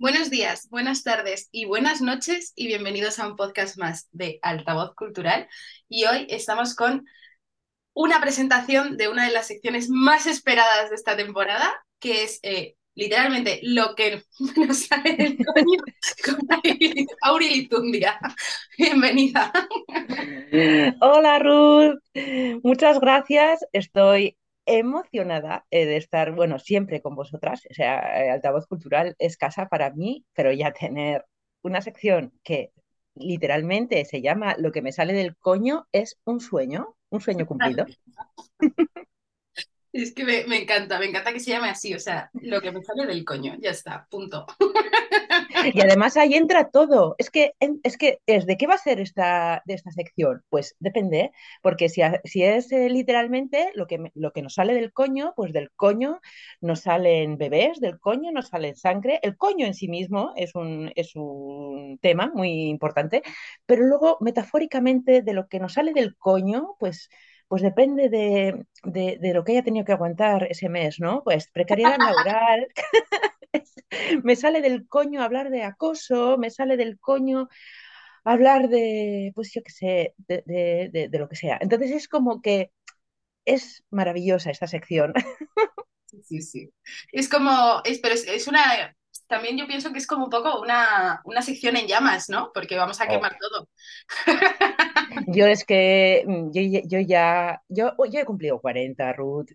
Buenos días, buenas tardes y buenas noches y bienvenidos a un podcast más de Altavoz Cultural. Y hoy estamos con una presentación de una de las secciones más esperadas de esta temporada, que es eh, literalmente lo que nos sale del coño con Aurilitundia. Bienvenida. Hola Ruth, muchas gracias. Estoy emocionada eh, de estar, bueno, siempre con vosotras. O sea, Altavoz Cultural es casa para mí, pero ya tener una sección que literalmente se llama Lo que me sale del coño es un sueño, un sueño cumplido. Es que me, encanta, me encanta que se llame así, o sea, lo que me sale del coño, ya está, punto. Y además ahí entra todo. Es que es, que es ¿de qué va a ser esta, de esta sección? Pues depende, porque si, si es eh, literalmente lo que, lo que nos sale del coño, pues del coño nos salen bebés, del coño nos sale sangre. El coño en sí mismo es un, es un tema muy importante, pero luego metafóricamente de lo que nos sale del coño, pues pues depende de, de, de, lo que haya tenido que aguantar ese mes, ¿no? Pues precariedad laboral, me sale del coño hablar de acoso, me sale del coño hablar de, pues yo qué sé, de, de, de, lo que sea. Entonces es como que es maravillosa esta sección. Sí, sí, sí. Es como, es, pero es, es una, también yo pienso que es como un poco una, una sección en llamas, ¿no? Porque vamos a oh. quemar todo. Yo es que mm, yo, yo, ya, yo, yo he cumplido 40, Ruth.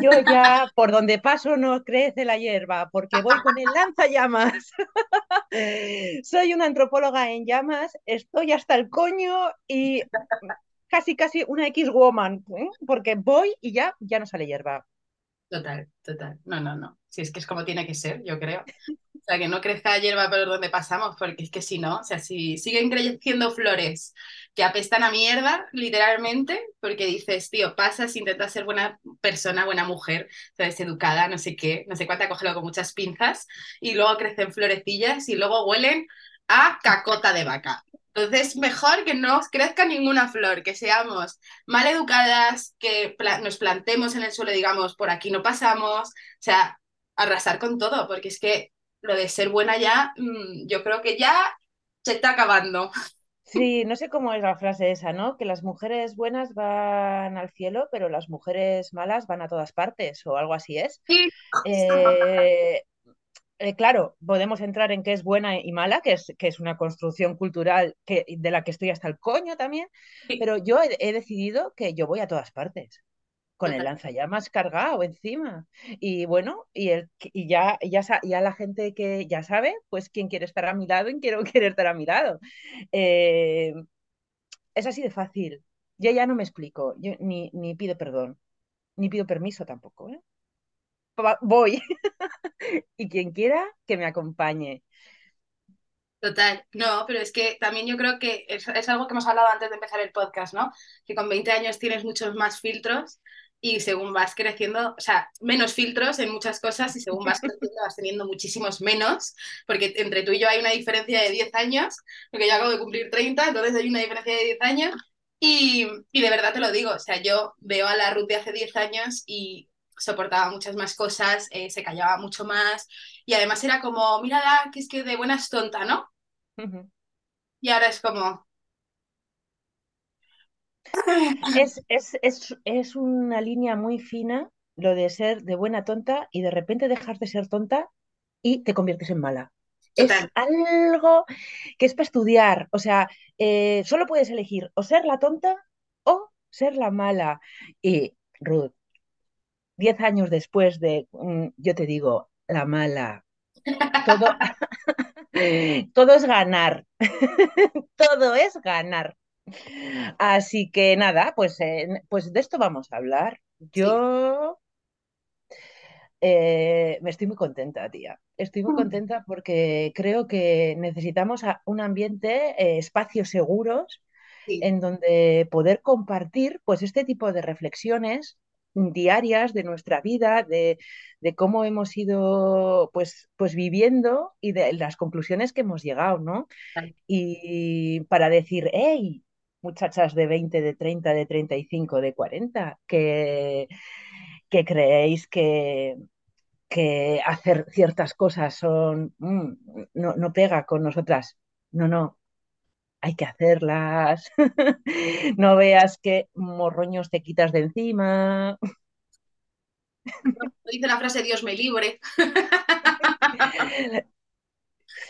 Yo ya, por donde paso no crece la hierba, porque voy con el lanzallamas. Soy una antropóloga en llamas, estoy hasta el coño y casi, casi una X-woman, ¿eh? porque voy y ya, ya no sale hierba. Total, total. No, no, no. Si es que es como tiene que ser, yo creo. O sea, que no crezca hierba por donde pasamos, porque es que si no, o sea, si siguen creciendo flores que apestan a mierda, literalmente, porque dices, tío, pasas, intentas ser buena persona, buena mujer, sabes, educada, no sé qué, no sé cuánta, cógelo con muchas pinzas, y luego crecen florecillas y luego huelen a cacota de vaca. Entonces, mejor que no crezca ninguna flor, que seamos mal educadas, que nos plantemos en el suelo, digamos, por aquí no pasamos, o sea, arrasar con todo, porque es que lo de ser buena ya, mmm, yo creo que ya se está acabando. Sí, no sé cómo es la frase esa, ¿no? Que las mujeres buenas van al cielo, pero las mujeres malas van a todas partes, o algo así es. Sí. Eh, eh, claro, podemos entrar en qué es buena y mala, que es, que es una construcción cultural que, de la que estoy hasta el coño también, Sí. pero yo he, he decidido que yo voy a todas partes con el lanzallamas cargado encima. Y bueno, y, el, y ya, ya, ya la gente que ya sabe, pues quién quiere estar a mi lado y quién quiere estar a mi lado. Eh, es así de fácil. Yo ya no me explico, yo ni, ni pido perdón, ni pido permiso tampoco, ¿eh? Voy. Y quien quiera, que me acompañe. Total, no, pero es que también yo creo que es, es algo que hemos hablado antes de empezar el podcast, ¿no? Que con 20 años tienes muchos más filtros y según vas creciendo, o sea, menos filtros en muchas cosas y según vas creciendo vas teniendo muchísimos menos, porque entre tú y yo hay una diferencia de 10 años, porque yo acabo de cumplir 30, entonces hay una diferencia de 10 años y, y de verdad te lo digo, o sea, yo veo a la Ruth de hace 10 años y soportaba muchas más cosas, eh, se callaba mucho más y además era como, mírala, que es que de buena es tonta, ¿no? Y ahora es como, Es, es, es, es una línea muy fina lo de ser de buena tonta y de repente dejar de ser tonta y te conviertes en mala. Es algo que es para estudiar. O sea, eh, solo puedes elegir o ser la tonta o ser la mala. Y Ruth, diez años después de, mm, yo te digo, la mala, todo, todo es ganar. Todo es ganar. Así que nada, pues, eh, pues de esto vamos a hablar. sí. Yo eh, me estoy muy contenta, tía. Estoy muy contenta porque creo que necesitamos un ambiente, eh, espacios seguros Sí, en donde poder compartir pues este tipo de reflexiones diarias de nuestra vida, de, de cómo hemos ido pues, pues viviendo y de las conclusiones que hemos llegado, ¿no? Y para decir, hey, muchachas de 20, de 30, de 35, de 40, que, que creéis que, que hacer ciertas cosas son mm, no, no pega con nosotras. No, no, hay que hacerlas. no veas qué morroños te quitas de encima. Dice la frase Dios me libre.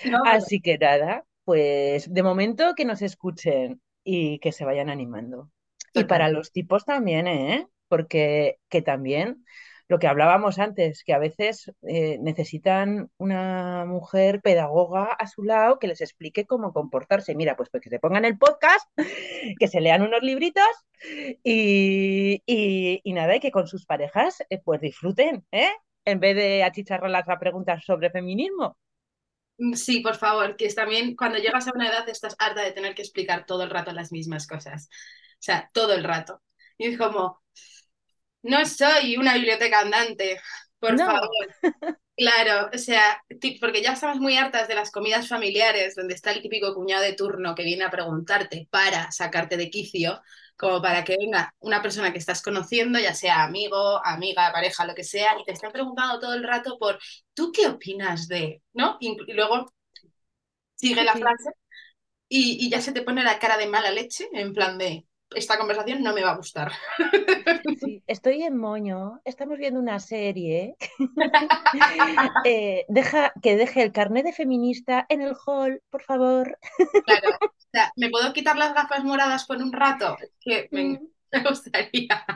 No, Así que nada, pues de momento que nos escuchen y que se vayan animando. Y para los tipos también, ¿eh? Porque que también lo que hablábamos antes, que a veces eh, necesitan una mujer pedagoga a su lado que les explique cómo comportarse. Mira, pues, pues que se pongan el podcast, que se lean unos libritos y, y, nada, y que con sus parejas eh, pues disfruten, ¿eh? En vez de achicharrarlas a preguntas sobre feminismo. Mm, sí, por favor, que es también cuando llegas a una edad estás harta de tener que explicar todo el rato las mismas cosas. O sea, todo el rato. Y es como, no soy una biblioteca andante, por favor. Claro, o sea, porque ya estamos muy hartas de las comidas familiares, donde está el típico cuñado de turno que viene a preguntarte para sacarte de quicio, como para que venga una persona que estás conociendo, ya sea amigo, amiga, pareja, lo que sea, y te estén preguntando todo el rato por, ¿tú qué opinas de? ¿No? Y, luego sigue la frase y, y ya se te pone la cara de mala leche, en plan de, esta conversación no me va a gustar. Sí, estoy en moño, estamos viendo una serie. Eh, deja, que deje el carnet de feminista en el hall, por favor. Claro, sea, ¿me puedo quitar las gafas moradas por un rato? que me, mm. gustaría.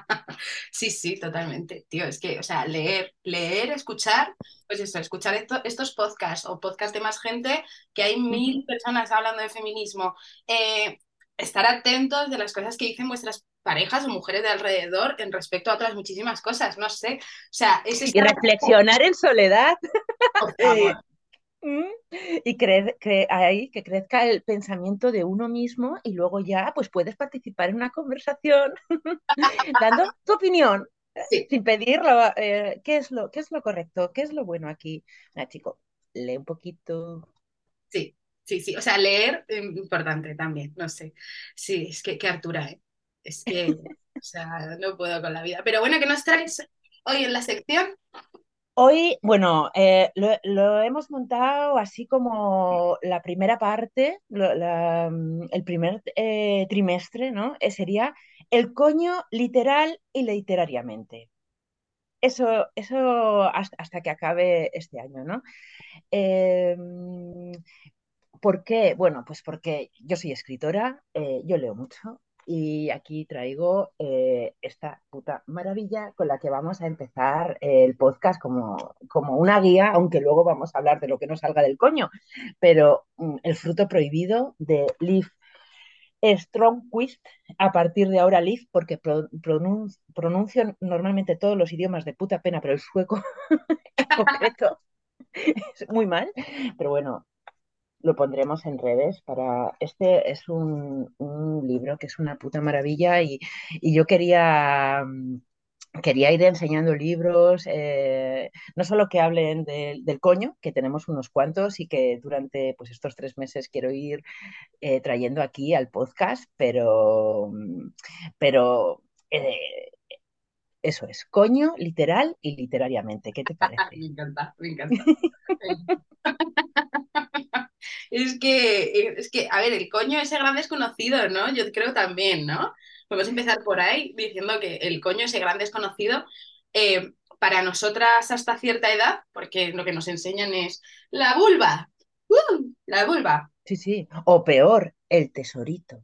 Sí, sí, totalmente. Tío, es que, o sea, leer, leer, escuchar, pues eso, escuchar estos podcasts o podcasts de más gente, que hay mil personas hablando de feminismo. Eh, estar atentos de las cosas que dicen vuestras parejas o mujeres de alrededor en respecto a otras muchísimas cosas, no sé. O sea, es Y reflexionar en soledad. Mm. y creer que ahí que crezca el pensamiento de uno mismo y luego ya pues puedes participar en una conversación dando tu opinión sin pedirlo eh, ¿qué, es lo, qué es lo correcto, qué es lo bueno aquí. Ah, chico, lee un poquito. Sí, sí, sí. O sea, leer, em, importante también, no sé. Sí, es que qué Artura, ¿eh? Es que, o sea, no puedo con la vida. Pero bueno, ¿qué nos traes hoy en la sección? Hoy, bueno, eh, lo, hemos montado así como la primera parte, mm, el primer eh, trimestre, ¿no? Eh, sería el coño literal y literariamente. Eso, eso hasta, que acabe este año, ¿no? ¿Por qué? Bueno, pues porque yo soy escritora, yo leo mucho y aquí traigo eh, esta puta maravilla con la que vamos a empezar el podcast como, como una guía, aunque luego vamos a hablar de lo que no salga del coño, pero mm, el fruto prohibido de Liv Strongquist, a partir de ahora Liv, porque pronuncio normalmente todos los idiomas de puta pena, pero el sueco en concreto es muy mal, pero bueno, lo pondremos en redes para... Este es un, libro que es una puta maravilla y, yo quería... Mm, quería ir enseñando libros, eh, no solo que hablen del coño, que tenemos unos cuantos y que durante pues, estos tres meses quiero ir eh, trayendo aquí al podcast, pero, mm, pero eh, eso es, coño literal y literariamente. ¿Qué te parece? me encanta, me encanta. Es que, es que, a ver, el coño ese gran desconocido, ¿no? Yo creo también, ¿no? Podemos empezar por ahí diciendo que el coño ese gran desconocido, eh, para nosotras hasta cierta edad, porque lo que nos enseñan es la vulva, ¡Uh! la vulva. Sí, sí, o peor, el tesorito.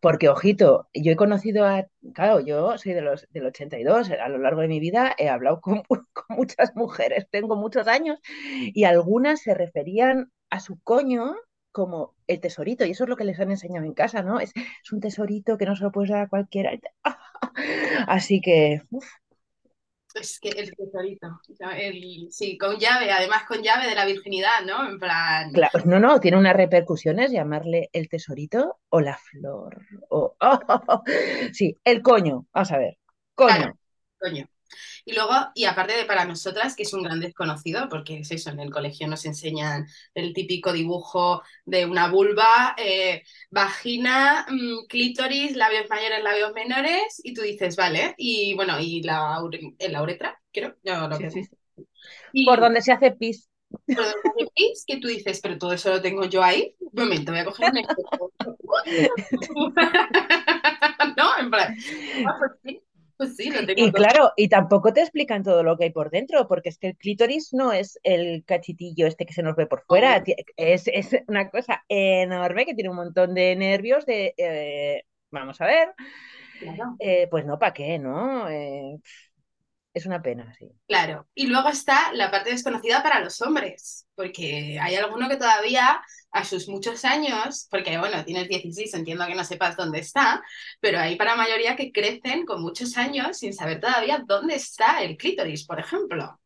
Porque, ojito, yo he conocido a, claro, yo soy de los, del 82, a lo largo de mi vida he hablado con, con, muchas mujeres, tengo muchos años, y algunas se referían a su coño como el tesorito, y eso es lo que les han enseñado en casa, ¿no? Es, es un tesorito que no se lo puedes dar a cualquiera. Así que, Es que el tesorito, el, sí, con llave, además con llave de la virginidad, ¿no? En plan. Claro, no, no, tiene unas repercusiones llamarle el tesorito o la flor. O, sí, el coño, vamos a ver, coño. coño. Y luego, y aparte de para nosotras, que es un gran desconocido, porque es eso, en el colegio nos enseñan el típico dibujo de una vulva, eh, vagina, mm, clítoris, labios mayores, labios menores, y tú dices, vale, y bueno, y la, la uretra, creo, no, sí, sí, Y Por donde se hace pis. por donde hace pis, que tú dices, pero todo eso lo tengo yo ahí. Un momento, voy a coger un. ¿No? En plan, ah, pues sí, pues sí, lo tengo Y todo. claro, y tampoco te explican todo lo que hay por dentro, porque es que el clítoris no es el cachitillo este que se nos ve por fuera, es, es una cosa enorme que tiene un montón de nervios de, eh, vamos a ver, Claro. eh, pues no, ¿para qué? ¿No? Eh, es una pena, sí. Claro, y luego está la parte desconocida para los hombres, porque hay alguno que todavía a sus muchos años, porque bueno, tienes 16, entiendo que no sepas dónde está, pero hay para mayoría que crecen con muchos años sin saber todavía dónde está el clítoris, por ejemplo.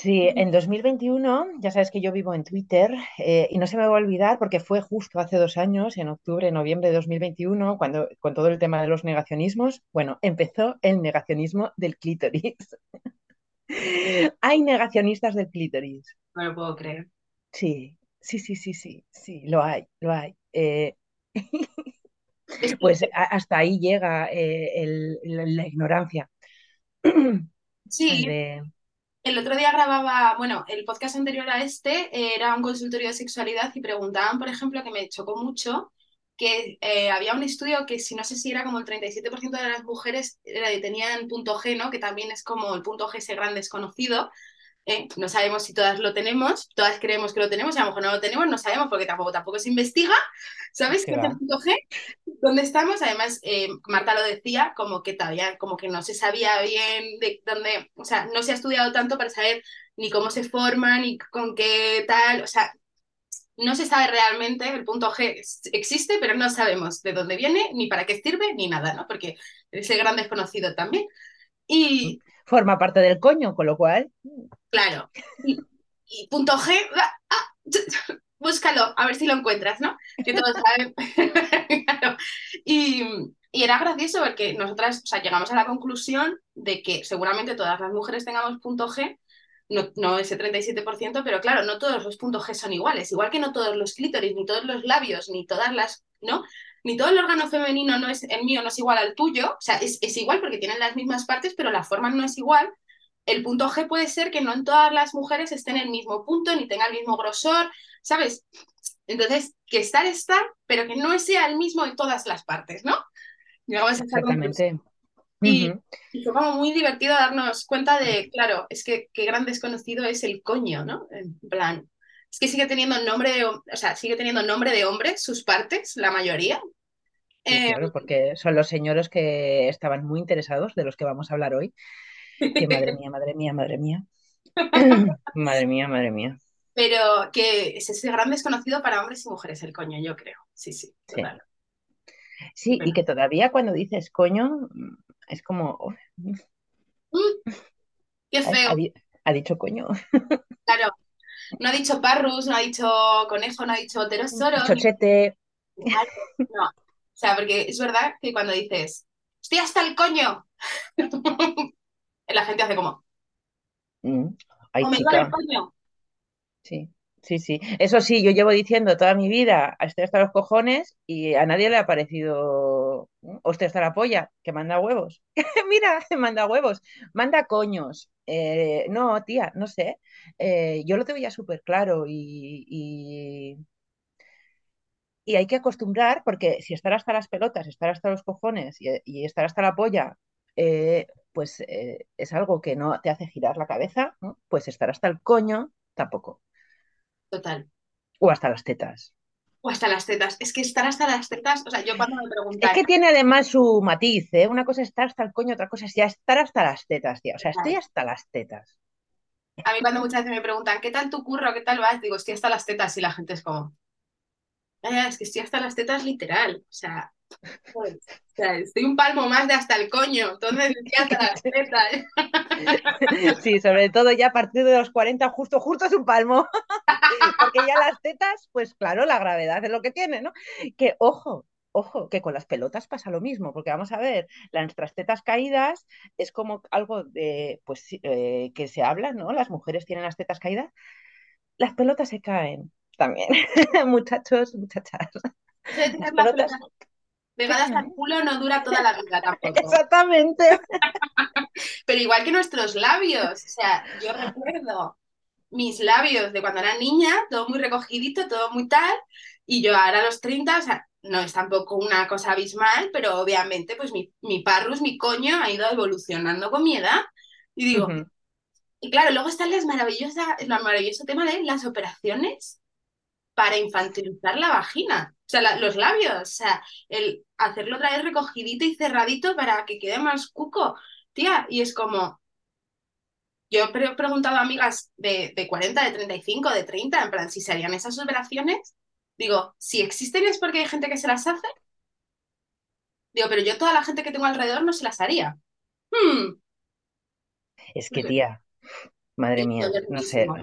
Sí, en 2021, ya sabes que yo vivo en Twitter eh, y no se me va a olvidar porque fue justo hace dos años, en octubre, noviembre de 2021, cuando con todo el tema de los negacionismos, bueno, empezó el negacionismo del clítoris. Hay negacionistas del clítoris. No lo puedo creer. Sí, sí, sí, sí, sí, sí, lo hay, lo hay. Eh, Es pues hasta ahí llega eh, el- la, la ignorancia sí, de... El otro día grababa, bueno, el podcast anterior a este eh, era un consultorio de sexualidad y preguntaban, por ejemplo, que me chocó mucho, que eh, había un estudio que si no sé si era como el 37% de las mujeres era- tenían punto G, ¿no? Que también es como el punto G ese gran desconocido. ¿Eh? No sabemos si todas lo tenemos, todas creemos que lo tenemos, y a lo mejor no lo tenemos, no sabemos porque tampoco, tampoco se investiga. ¿Sabes ¿Qué G? ¿Dónde estamos? Además, eh, Marta lo decía, como que todavía, como que no se sabía bien de dónde, o sea, no se ha estudiado tanto para saber ni cómo se forman, ni con qué tal, o sea, no se sabe realmente, el punto G existe, pero no sabemos de dónde viene, ni para qué sirve, ni nada, ¿no? Porque es el gran desconocido también. Y Forma parte del coño, con lo cual... claro, y, y punto G, ah, búscalo, a ver si lo encuentras, ¿no? Que todos saben. Claro. Y, y era gracioso porque nosotras, o sea, llegamos a la conclusión de que seguramente todas las mujeres tengamos punto G, no, no ese 37%, pero claro, no todos los puntos G son iguales, igual que no todos los clítoris, ni todos los labios, ni todas las, ¿no? Ni todo el órgano femenino no es, el mío no es igual al tuyo, o sea, es, es igual porque tienen las mismas partes, pero la forma no es igual. El punto G puede ser que no en todas las mujeres estén en el mismo punto, ni tenga el mismo grosor, ¿sabes? Entonces, que estar está, pero que no sea el mismo en todas las partes, ¿no? Llegamos a. Exactamente. Y, fue como muy divertido darnos cuenta de, claro, es que qué gran desconocido es el coño, ¿no? En plan, es que sigue teniendo nombre de, o sea, sigue teniendo nombre de hombre, sus partes, la mayoría. Sí, Eh, claro, porque son los señores que estaban muy interesados, de los que vamos a hablar hoy. Que madre mía, madre mía, madre mía. Madre mía, madre mía. pero que es ese gran desconocido para hombres y mujeres, el coño, yo creo. Sí, sí, Sí. total. Sí, y Bueno. que todavía cuando dices coño, es como, "Uf, Mm, qué feo, ha di- ha dicho coño. claro. No ha dicho parrus, no ha dicho conejo, no ha dicho pterosaurio, ni Chochete. Claro, no. O sea, porque es verdad que cuando dices, estoy hasta el coño, la gente hace como, Mm. Ay, o me duele el coño. Sí, sí, sí. Eso sí, yo llevo diciendo toda mi vida, estoy hasta los cojones y a nadie le ha parecido, "Mm, hostia, hasta la polla, que manda huevos. Mira, manda huevos, manda coños. Eh, no, tía, no sé. Eh, yo lo tengo ya súper claro y, y, y hay que acostumbrar, porque si estar hasta las pelotas, estar hasta los cojones y, y estar hasta la polla, eh, pues eh, es algo que no te hace girar la cabeza, ¿no? Pues estar hasta el coño tampoco. Total. O hasta las tetas. O hasta las tetas. Es que estar hasta las tetas, o sea, yo cuando me Es preguntan, que tiene además su matiz, ¿eh? Una cosa es estar hasta el coño, otra cosa es ya estar hasta las tetas, tía. O sea, estoy hasta las tetas. a mí cuando muchas veces me preguntan, ¿qué tal tu curro? ¿Qué tal vas? Digo, estoy hasta las tetas y la gente es como, "Ah, es que estoy hasta las tetas literal. O sea, o sea, estoy un palmo más de hasta el coño, entonces estoy hasta las tetas. Sí, sobre todo ya a partir de los 40, justo, justo es un palmo. Porque ya las tetas, pues claro, la gravedad es lo que tiene, ¿no? Que ojo, ojo, que con las pelotas pasa lo mismo, porque vamos a ver, nuestras tetas caídas es como algo de, pues, eh, que se habla, ¿no? Las mujeres tienen las tetas caídas, las pelotas se caen también, muchachos, muchachas. Las las pelotas, Pegadas al culo no dura toda la vida tampoco. Exactamente. Pero igual que nuestros labios. O sea, yo recuerdo mis labios de cuando era niña, todo muy recogidito, todo muy tal, y yo ahora a los 30, o sea, no es tampoco una cosa abismal, pero obviamente pues mi, mi parrus, mi coño ha ido evolucionando con mi edad. Y digo, y claro, luego está el maravillosa, el maravilloso tema de las operaciones para infantilizar la vagina, o sea, la- los labios, o sea, el hacerlo otra vez recogidito y cerradito para que quede más cuco, tía, y es como, yo he pre- preguntado a amigas de, de 40, de 35, de 30, en plan, si se harían esas operaciones, digo, si existen es porque hay gente que se las hace, digo, pero yo toda la gente que tengo alrededor no se las haría. Hmm, Es que, tía, madre mía, no sé.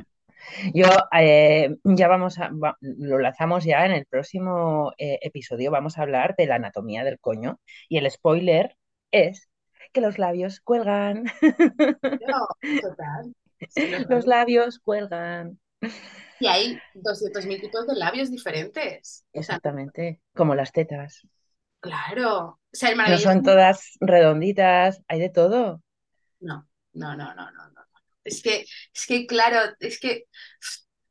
Yo eh, ya vamos a, va- lo lanzamos ya en el próximo eh, episodio, vamos a hablar de la anatomía del coño y el spoiler es que los labios cuelgan, Pero, total, los labios- labios cuelgan, Y hay 200.000 tipos de labios diferentes. O sea, exactamente, como las tetas. claro. O sea, No son todas redonditas, hay de todo. No, no, no, no, no, no. Es que, es que, claro, es que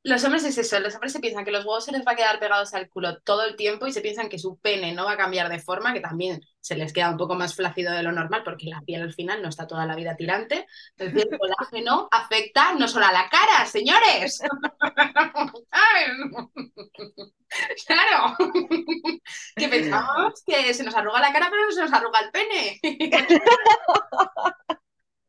los hombres es eso, los hombres se piensan que los huevos se les va a quedar pegados al culo todo el tiempo y se piensan que su pene no va a cambiar de forma, que también se les queda un poco más flácido de lo normal porque la piel al final no está toda la vida tirante. Entonces el colágeno afecta no solo a la cara, señores. Claro. Que pensamos que se nos arruga la cara, pero no se nos arruga el pene.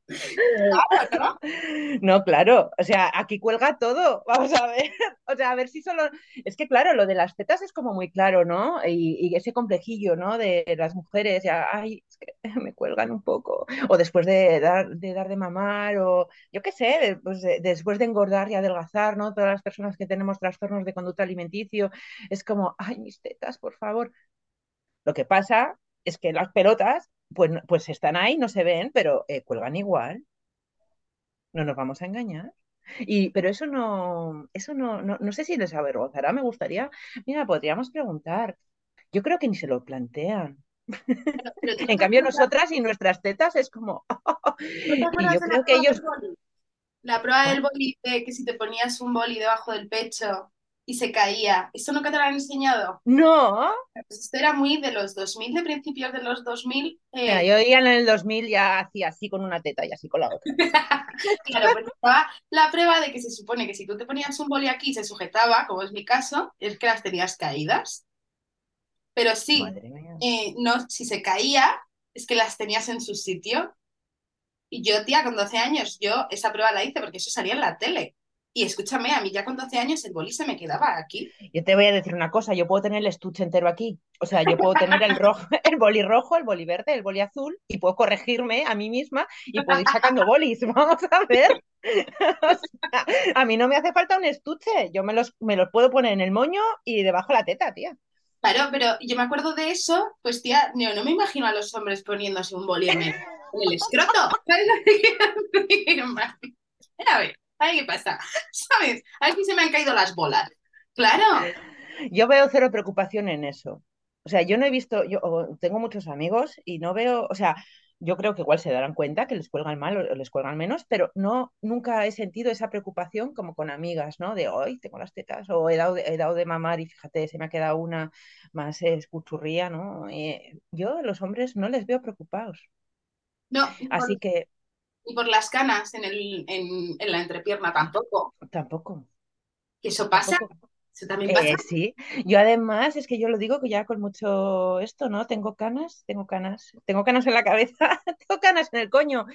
¿no? Claro, o sea, aquí cuelga todo, vamos a ver, o sea, a ver si solo, es que claro, lo de las tetas es como muy claro, ¿no? Y, ese complejillo, ¿no? De las mujeres, ya, ay, es que me cuelgan un poco, o después de dar de, dar de mamar, o yo qué sé, pues de- después de engordar y adelgazar, ¿no? Todas las personas que tenemos trastornos de conducta alimenticio, es como, ay, mis tetas, por favor. Lo que pasa es que las pelotas, pues, pues están ahí, no se ven, pero eh, cuelgan igual. No nos vamos a engañar. Y, pero eso no, eso no, no, no sé si les avergonzará, me gustaría, mira, podríamos preguntar. Yo creo que ni se lo plantean. Pero En cambio, nosotras y nuestras tetas es como. ¿no te Y acuerdas yo creo que prueba ellos. La prueba del boli, de que si te ponías un boli debajo del pecho y se caía, ¿eso nunca te lo han enseñado? No. Pues esto era muy de los 2000, de principios de los 2000. Mira, eh, yo ya en el 2000 ya hacía así con una teta y así con la otra. Claro, pues estaba la prueba de que se supone que si tú te ponías un boli aquí y se sujetaba, como es mi caso, es que las tenías caídas. Pero sí, eh, no, si se caía, es que las tenías en su sitio. Y yo, tía, con 12 años, yo esa prueba la hice porque eso salía en la tele. Y escúchame, a mí ya con 12 años el boli se me quedaba aquí. Yo te voy a decir una cosa, yo puedo tener el estuche entero aquí. O sea, yo puedo tener el rojo, el boli rojo, el boli verde, el boli azul y puedo corregirme a mí misma y puedo ir sacando bolis. Vamos a ver. O sea, a mí no me hace falta un estuche. Yo me los, me los puedo poner en el moño y debajo la teta, tía. Claro, pero yo me acuerdo de eso, pues tía, yo no me imagino a los hombres poniéndose un boli en el, en el escroto. ¿Sabes lo que quiero decir? A ver, a ver qué pasa. ¿Sabes? A ver si se me han caído las bolas. Claro. Yo veo cero preocupación en eso. O sea, yo no he visto, yo tengo muchos amigos y no veo, o sea, yo creo que igual se darán cuenta que les cuelgan mal o les cuelgan menos, pero no, nunca he sentido esa preocupación como con amigas, ¿no? De hoy tengo las tetas o he dado, de- he dado de mamar y fíjate, se me ha quedado una más eh, escuchurría, ¿no? Eh, yo a los hombres no les veo preocupados. No, por, Así que ni por las canas en, el, en, en la entrepierna tampoco. tampoco, Que eso pasa. tampoco. Eso también pasa. Eh, sí, yo además es que yo lo digo que ya con mucho esto, ¿no? Tengo canas, tengo canas, tengo canas en la cabeza, tengo canas en el coño,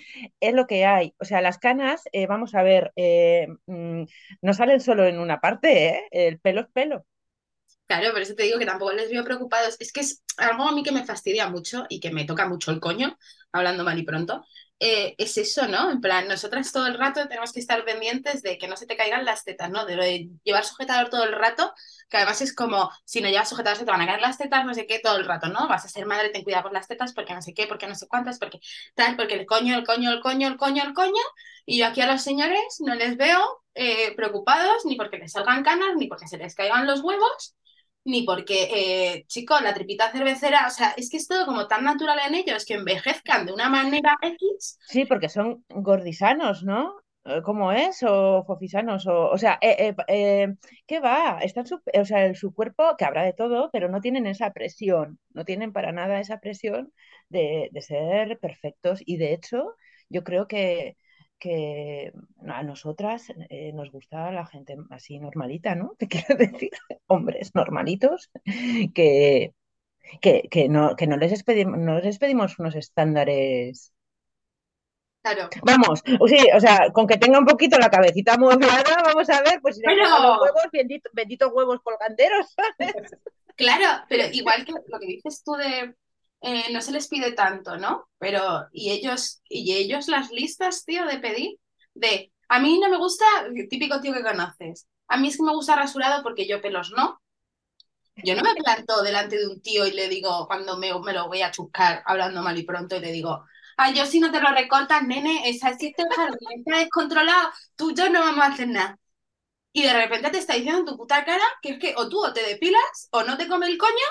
es lo que hay. O sea, las canas, eh, vamos a ver, eh, mm, no salen solo en una parte, ¿eh? El pelo es pelo. Claro, por eso te digo que tampoco les veo preocupados. Es que es algo a mí que me fastidia mucho y que me toca mucho el coño, hablando mal y pronto. Eh, es eso, ¿no? En plan, nosotras todo el rato tenemos que estar pendientes de que no se te caigan las tetas, ¿no? De lo de llevar sujetador todo el rato, que además es como, si no llevas sujetador se te van a caer las tetas, no sé qué, todo el rato, ¿no? Vas a ser madre, ten cuidado con las tetas, porque no sé qué, porque no sé cuántas, porque tal, porque el coño, el coño, el coño, el coño, el coño. Y yo aquí a los señores no les veo eh, preocupados ni porque les salgan canas, ni porque se les caigan los huevos, ni porque, eh, chico, la tripita cervecera, o sea, es que es todo como tan natural en ellos que envejezcan de una manera X. Sí, porque son gordisanos, ¿no? Eh, ¿Cómo es? O fofisanos, o, o sea, eh, eh, ¿qué va? Están su, o sea, en su cuerpo, que habrá de todo, pero no tienen esa presión, no tienen para nada esa presión de, de ser perfectos. Y de hecho, yo creo que, que a nosotras eh, nos gusta la gente así normalita, ¿no? Te quiero decir, hombres normalitos, que, que, que no, que no les expedimos, no les pedimos unos estándares Claro. Vamos, sí, o sea, con que tenga un poquito la cabecita amueblada, vamos a ver, pues si Pero- los huevos, bendito- benditos huevos colganderos, ¿sabes? Claro, pero igual que lo que dices tú de eh, no se les pide tanto, ¿no? Pero, y ellos, y ellos las listas, tío, de pedir, de a mí no me gusta, típico tío que conoces, a mí es que me gusta rasurado porque yo pelos no. Yo no me planto delante de un tío y le digo, cuando me, me lo voy a chuscar hablando mal y pronto, y le digo, ay, yo si no te lo recortas, nene, esa si este jardín está descontrolado, tú y yo no vamos a hacer nada. Y de repente te está diciendo en tu puta cara que es que o tú o te depilas, o no te come el coño,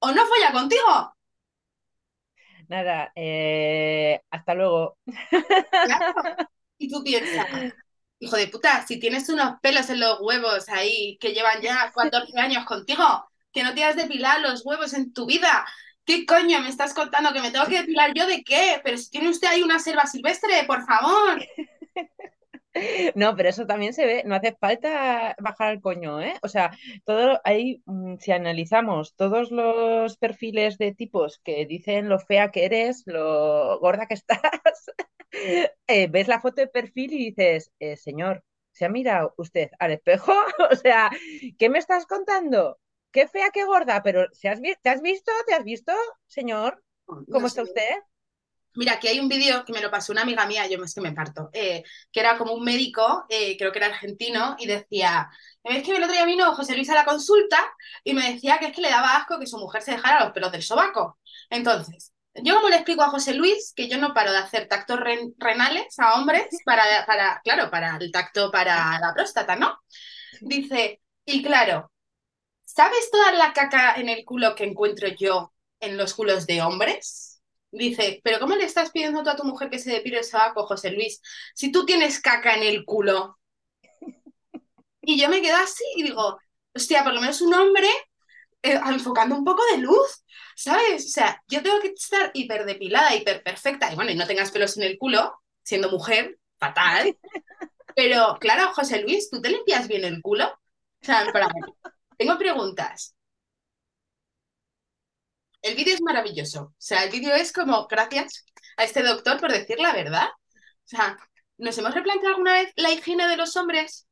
o no folla contigo. Nada, eh, hasta luego. Claro. Y tú piensas, hijo de puta, si tienes unos pelos en los huevos ahí que llevan ya 14 años contigo, que no te has depilado los huevos en tu vida, ¿qué coño me estás contando? ¿Que me tengo que depilar yo de qué? Pero si tiene usted ahí una selva silvestre, por favor. No, pero eso también se ve, no hace falta bajar el coño, ¿eh? O sea, todo ahí, mm, si analizamos todos los perfiles de tipos que dicen lo fea que eres, lo gorda que estás, eh, ves la foto de perfil y dices, eh, señor, ¿se ha mirado usted al espejo? O sea, ¿qué me estás contando? Qué fea, qué gorda, pero ¿se has ¿te has visto? ¿Te has visto, señor? ¿Cómo No está sé. usted? Mira, aquí hay un vídeo que me lo pasó una amiga mía, yo es que me parto, eh, que era como un médico, eh, creo que era argentino, y decía, es que el otro día vino José Luis a la consulta y me decía que es que le daba asco que su mujer se dejara los pelos del sobaco. Entonces, yo como le explico a José Luis que yo no paro de hacer tactos ren- renales a hombres para, para, claro, para el tacto para la próstata, ¿no? Dice, y claro, ¿sabes toda la caca en el culo que encuentro yo en los culos de hombres? Dice, pero ¿cómo le estás pidiendo tú a tu mujer que se depile el sobaco, José Luis? Si tú tienes caca en el culo. Y yo me quedo así y digo, hostia, por lo menos un hombre eh, enfocando un poco de luz, ¿sabes? O sea, yo tengo que estar hiperdepilada, hiperperfecta, y bueno, y no tengas pelos en el culo, siendo mujer, fatal. Pero claro, José Luis, ¿tú te limpias bien el culo? O sea, en plan, tengo preguntas. El vídeo es maravilloso. O sea, el vídeo es como, gracias a este doctor por decir la verdad. O sea, ¿nos hemos replanteado alguna vez la higiene de los hombres?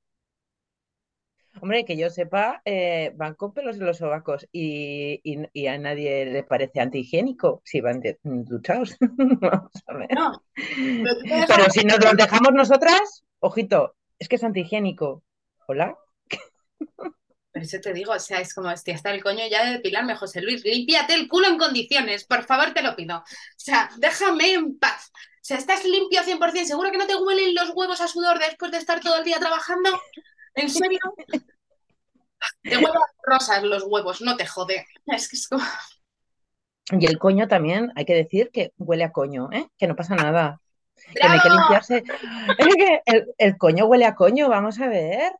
Hombre, que yo sepa, eh, van con pelos en los sobacos y, y- y a nadie le parece antihigiénico si van de- duchados. Vamos a ver. No. Pero Pero si nos los dejamos nosotras, ojito, es que es antihigiénico. ¿Hola? Por eso te digo, o sea, es como, hostia, está el coño ya de depilarme, José Luis. Límpiate el culo en condiciones, por favor, te lo pido. O sea, déjame en paz. O sea, estás limpio 100%, ¿seguro que no te huelen los huevos a sudor después de estar todo el día trabajando? ¿En serio? Te huelen rosas los huevos, no te jode. Es que es como... Y el coño también, hay que decir que huele a coño, ¿eh? Que no pasa nada. Que no hay que ¡Bravo! limpiarse. Es que el, el coño huele a coño, vamos a ver.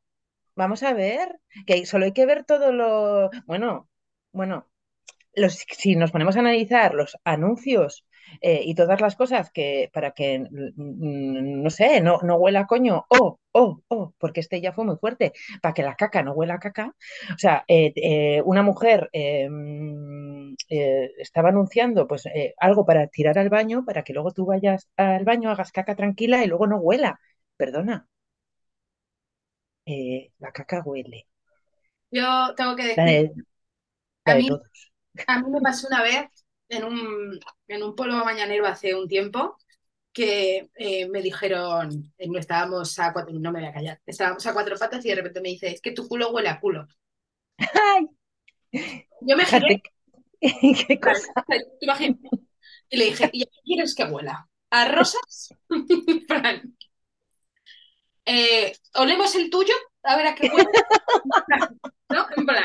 Vamos a ver. Que solo hay que ver todo lo. Bueno, bueno, los, si nos ponemos a analizar los anuncios eh, y todas las cosas que para que, no sé, no, no huela coño, o, o, o, porque este ya fue muy fuerte, para que la caca no huela caca. O sea, eh, eh, una mujer eh, estaba anunciando pues algo para tirar al baño, para que luego tú vayas al baño, hagas caca tranquila y luego no huela. Perdona, eh, la caca huele. Yo tengo que La decir, de, la a de mí, todos. a mí me pasó una vez en un, en un pueblo mañanero hace un tiempo que eh, me dijeron, eh, no estábamos a cuatro, no me voy a callar, estábamos a cuatro patas y de repente me dice, es que tu culo huele a culo. ¡Ay! Yo me giré, Fíjate, qué cosa. Y le dije, ¿y a qué quieres que huela? ¿A rosas? Plan, eh, ¿olemos el tuyo? A ver a qué huele. ¿No? En plan,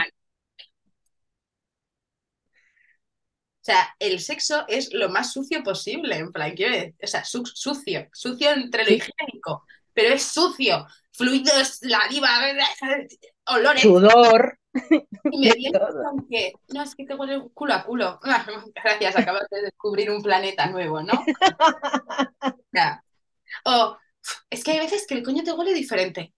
sea, el sexo es lo más sucio posible, en plan, quiero decir, o sea, su- sucio, sucio entre lo Sí. higiénico, pero es sucio, fluidos, la diva, olores, Sudor, y me viene con que, no, es que te huele culo a culo. Gracias, acabas de descubrir un planeta nuevo, ¿no? O, es que hay veces que el coño te huele diferente.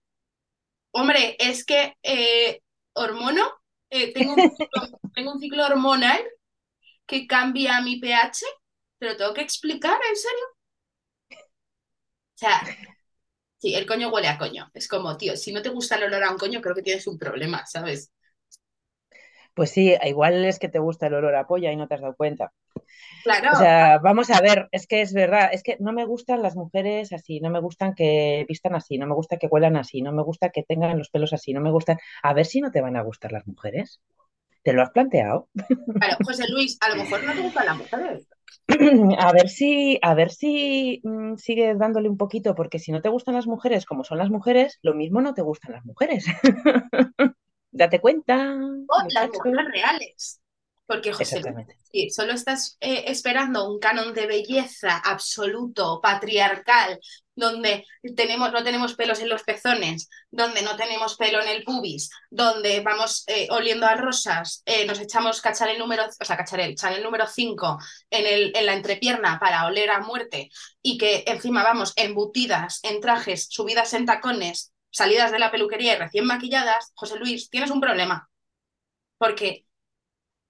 Hombre, es que eh, hormono, eh, tengo, un ciclo, tengo un ciclo hormonal que cambia mi pH, pero tengo que explicar, ¿en serio? O sea, sí, el coño huele a coño. Es como, tío, si no te gusta el olor a un coño, creo que tienes un problema, ¿sabes? Pues sí, igual es que te gusta el olor a polla y no te has dado cuenta. Claro, O sea, vamos a ver, es que es verdad, es que no me gustan las mujeres así, no me gustan que vistan así, no me gusta que huelan así, no me gusta que tengan los pelos así, no me gustan. A ver si no te van a gustar las mujeres. ¿Te lo has planteado? claro, José Luis, a lo mejor no te gustan las mujeres. A ver si, a ver si mm, sigues dándole un poquito, porque si no te gustan las mujeres como son las mujeres, lo mismo no te gustan las mujeres. Date cuenta, O las mujeres reales. Porque, José. Sí, solo estás eh, esperando un canon de belleza absoluto, patriarcal, donde tenemos, no tenemos pelos en los pezones, donde no tenemos pelo en el pubis, donde vamos eh, oliendo a rosas, eh, nos echamos cacharel número, o sea, cacharel, chanel número 5 en, el, en la entrepierna para oler a muerte y que encima vamos embutidas en trajes, subidas en tacones, salidas de la peluquería y recién maquilladas, José Luis, tienes un problema. Porque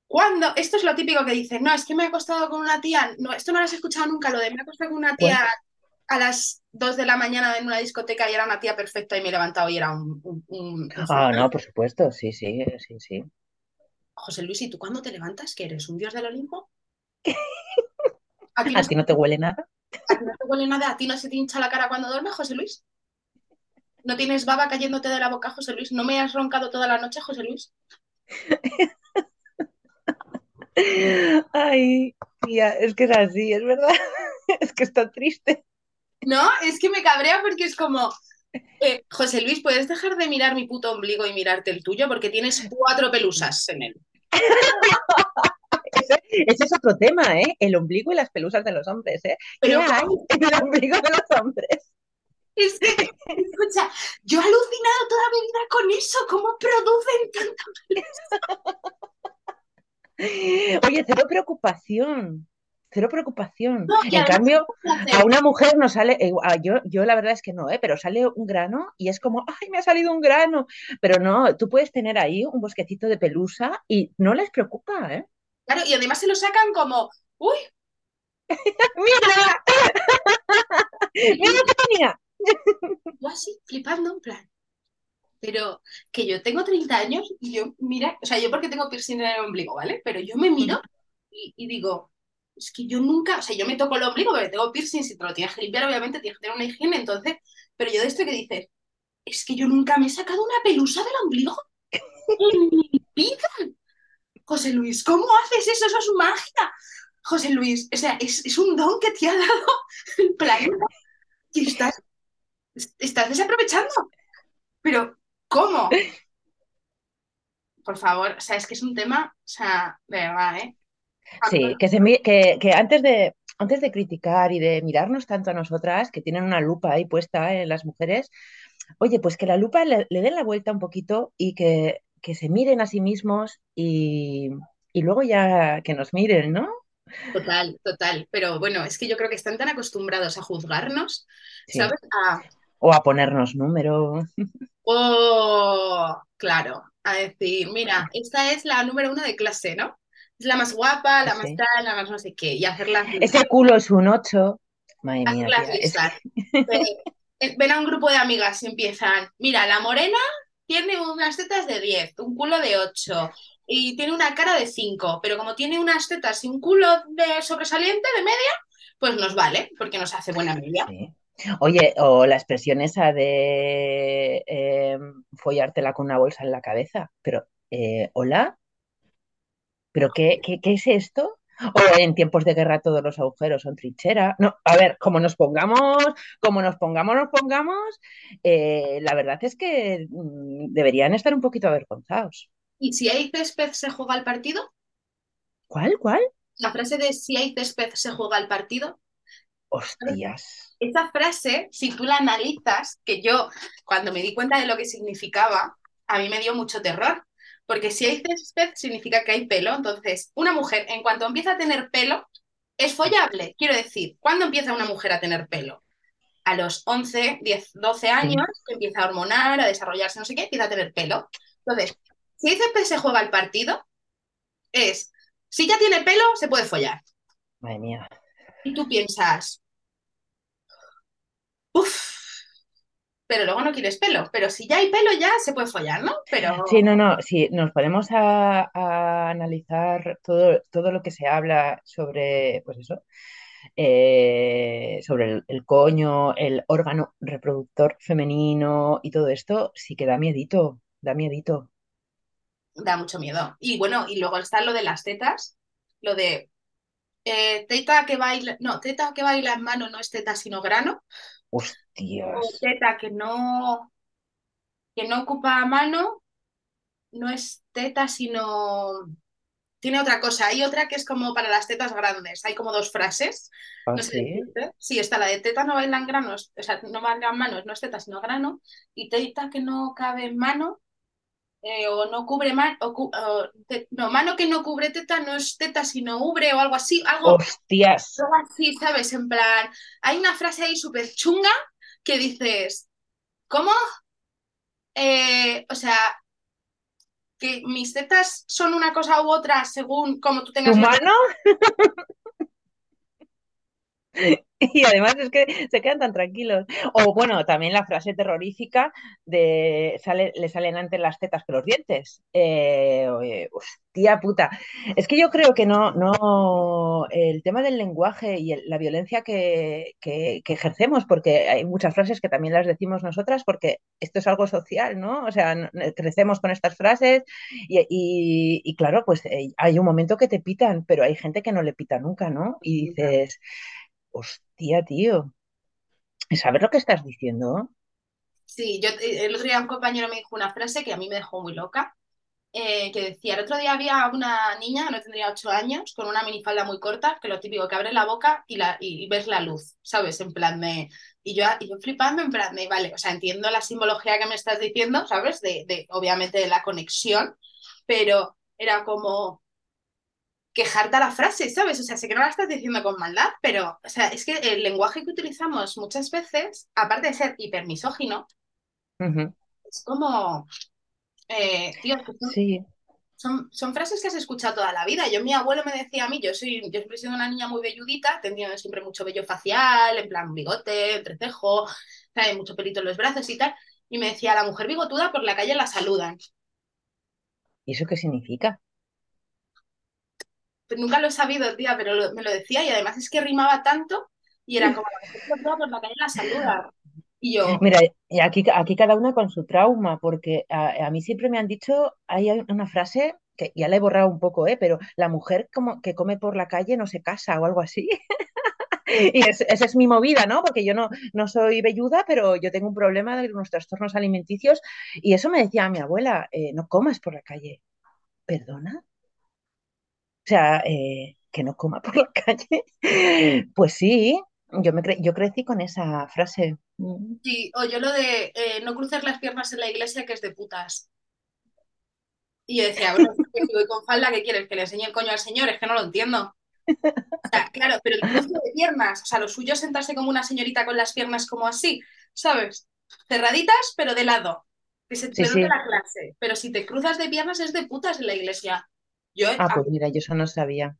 cuando, esto es lo típico que dicen, no, es que me he acostado con una tía, no, esto no lo has escuchado nunca, lo de me he acostado con una tía a las 2 de la mañana en una discoteca y era una tía perfecta y me he levantado y era un... un- un- un Ah, no, por supuesto, sí, sí, sí, sí. José Luis, ¿y tú cuándo te levantas? ¿Que eres un dios del Olimpo? ¿A ti, ¿A no, ti no te huele nada? a ti no te huele nada? ¿A ti no se te hincha la cara cuando duermes, José Luis? ¿No tienes baba cayéndote de la boca, José Luis? ¿No me has roncado toda la noche, José Luis? Ay, tía, es que es así, es verdad. Es que está triste. No, es que me cabrea porque es como, eh, José Luis, ¿puedes dejar de mirar mi puto ombligo y mirarte el tuyo? Porque tienes cuatro pelusas en él. Ese, ese es otro tema, ¿eh? El ombligo y las pelusas de los hombres, ¿eh? ¿Qué Pero hay en el ombligo de los hombres? Es que, escucha, yo he alucinado toda mi vida con eso. ¿Cómo producen tanto? Oye, cero preocupación, cero preocupación. No, En cambio, a una mujer no sale, eh, yo, yo la verdad es que no, ¿eh? Pero sale un grano y es como, ay, me ha salido un grano. Pero no, tú puedes tener ahí un bosquecito de pelusa y no les preocupa, ¿eh? Claro, y además se lo sacan como, uy, ¡Mira! ¡Mira lo que tenía! Yo así, flipando, en plan. Pero que yo tengo 30 años y yo, mira, o sea, yo porque tengo piercing en el ombligo, ¿vale? Pero yo me miro y, digo, es que yo nunca, o sea, yo me toco el ombligo porque tengo piercing, si te lo tienes que limpiar, obviamente tienes que tener una higiene, entonces, pero yo de esto que dices, es que yo nunca me he sacado una pelusa del ombligo en mi vida. José Luis, ¿cómo haces eso? Eso es magia. José Luis, o sea, es, es un don que te ha dado el planeta y estás, estás desaprovechando. Pero, ¿cómo? Por favor, o sea, es que es un tema, o sea, de verdad, ¿eh? Sí, que, se, que, que antes de, antes de criticar y de mirarnos tanto a nosotras, que tienen una lupa ahí puesta en las mujeres, oye, pues que la lupa le, le den la vuelta un poquito y que, que se miren a sí mismos y, y luego ya que nos miren, ¿no? Total, total. Pero bueno, es que yo creo que están tan acostumbrados a juzgarnos, Sí. ¿sabes? A, O a ponernos número. oh, claro, a decir, mira, esta es la número uno de clase, ¿no? Es la más guapa, la Sí, más tal, la más no sé qué, y hacerlas Ese culo es un 8. Madre hacer mía, tía. es Eh, Ven a un grupo de amigas y empiezan, mira, la morena tiene unas tetas de 10, un culo de 8 y tiene una cara de 5, pero como tiene unas tetas y un culo de sobresaliente de media, pues nos vale, porque nos hace buena media. Sí. Oye, o la expresión esa de eh, follártela con una bolsa en la cabeza. Pero, eh, ¿hola? ¿Pero qué, qué, qué es esto? O en tiempos de guerra todos los agujeros son trinchera. No, a ver, como nos pongamos, como nos pongamos, nos pongamos, eh, la verdad es que mm, deberían estar un poquito avergonzados. Y si hay césped, se juega el partido. ¿Cuál? ¿Cuál? la frase de si hay césped se juega el partido. Hostias. Esa frase, si tú la analizas, que yo cuando me di cuenta de lo que significaba, a mí me dio mucho terror. Porque si hay césped significa que hay pelo. Entonces, una mujer, en cuanto empieza a tener pelo, es follable. Quiero decir, ¿cuándo empieza una mujer a tener pelo? A los 11, 10, 12 años, empieza a hormonar, a desarrollarse, no sé qué, empieza a tener pelo. Entonces, si hay césped se juega el partido, es, si ya tiene pelo, se puede follar. Madre mía. Y tú piensas, uff, pero luego no quieres pelo. Pero si ya hay pelo, ya se puede follar, ¿no? Pero Sí, no, no, si nos ponemos a, a analizar todo, todo lo que se habla sobre, pues eso, eh, sobre el, el coño, el órgano reproductor femenino y todo esto, sí que da miedito, da miedito. da mucho miedo. Y bueno, y luego está lo de las tetas, lo de eh, teta que baila, no, teta que baila en mano no es teta sino grano, Hostias. teta que no, que no ocupa mano no es teta sino tiene otra cosa. Hay otra que es como para las tetas grandes. Hay como dos frases. ¿Ah, No sé sí? decirte. Sí, está la de teta no bailan granos, o sea, no bailan manos, no es teta sino grano, y teta que no cabe en mano. Eh, o no cubre mano, no, mano que no cubre teta no es teta sino ubre o algo así, algo, Hostias. algo así, ¿sabes? En plan, hay una frase ahí súper chunga que dices, ¿cómo? Eh, o sea, que mis tetas son una cosa u otra según como tú ¿Tu tengas la... mano? Y además es que se quedan tan tranquilos. O bueno, también la frase terrorífica de sale, le salen antes las tetas que los dientes. Eh, hostia puta. Es que yo creo que no, no, el tema del lenguaje y el- la violencia que, que- que ejercemos, porque hay muchas frases que también las decimos nosotras, porque esto es algo social, ¿no? O sea, crecemos con estas frases y, y- y claro, pues eh, hay un momento que te pitan, pero hay gente que no le pita nunca, ¿no? Y dices... Hostia, tío. ¿Sabes lo que estás diciendo? Sí, yo eh, el otro día un compañero me dijo una frase que a mí me dejó muy loca, eh, que decía, el otro día había una niña, no tendría ocho años, con una minifalda muy corta, que lo típico, que abre la boca y, la, y, ves la luz, ¿sabes? En plan de... Y yo, y yo flipando en plan de, vale, o sea, entiendo la simbología que me estás diciendo, ¿sabes? De, de obviamente de la conexión, pero era como quejarte a la frase, ¿sabes? O sea, sé que no la estás diciendo con maldad, pero, o sea, es que el lenguaje que utilizamos muchas veces, aparte de ser hipermisógino, es como, eh, tío, son, Sí, son, son frases que has escuchado toda la vida. Yo, mi abuelo me decía a mí, yo soy, yo siempre he sido una niña muy velludita, tenido siempre mucho vello facial, en plan bigote, entrecejo, ¿sabes? mucho pelito en los brazos y tal, y me decía, la mujer bigotuda por la calle la saludan. ¿y eso qué significa? Nunca lo he sabido, tía, pero lo- me lo decía y además es que rimaba tanto y era como, la mujer bigotuda por la calle la saludan. Y yo, Mira, y aquí, aquí cada una con su trauma, porque a, a mí siempre me han dicho, hay una frase que ya la he borrado un poco, ¿eh? pero la mujer como que come por la calle no se casa o algo así. Y es- esa es mi movida, ¿no? Porque yo no, no soy velluda, pero yo tengo un problema de unos trastornos alimenticios y eso me decía mi abuela, eh, no comas por la calle. ¿Perdona? O sea, eh, que no coma por la calle. Pues sí, yo, me cre- yo crecí con esa frase. Mm. sí, o yo lo de eh, no cruzar las piernas en la iglesia que es de putas. Y yo decía, bueno, que si voy con falda, ¿qué quieres? ¿Que le enseñe el coño al señor? Es que no lo entiendo. O sea, claro, pero el cruce de piernas, o sea, lo suyo es sentarse como una señorita con las piernas como así, ¿sabes? Cerraditas, pero de lado, que se te sí. la clase. Pero si te cruzas de piernas es de putas en la iglesia. Yo, Ah, pues mira, yo eso no sabía.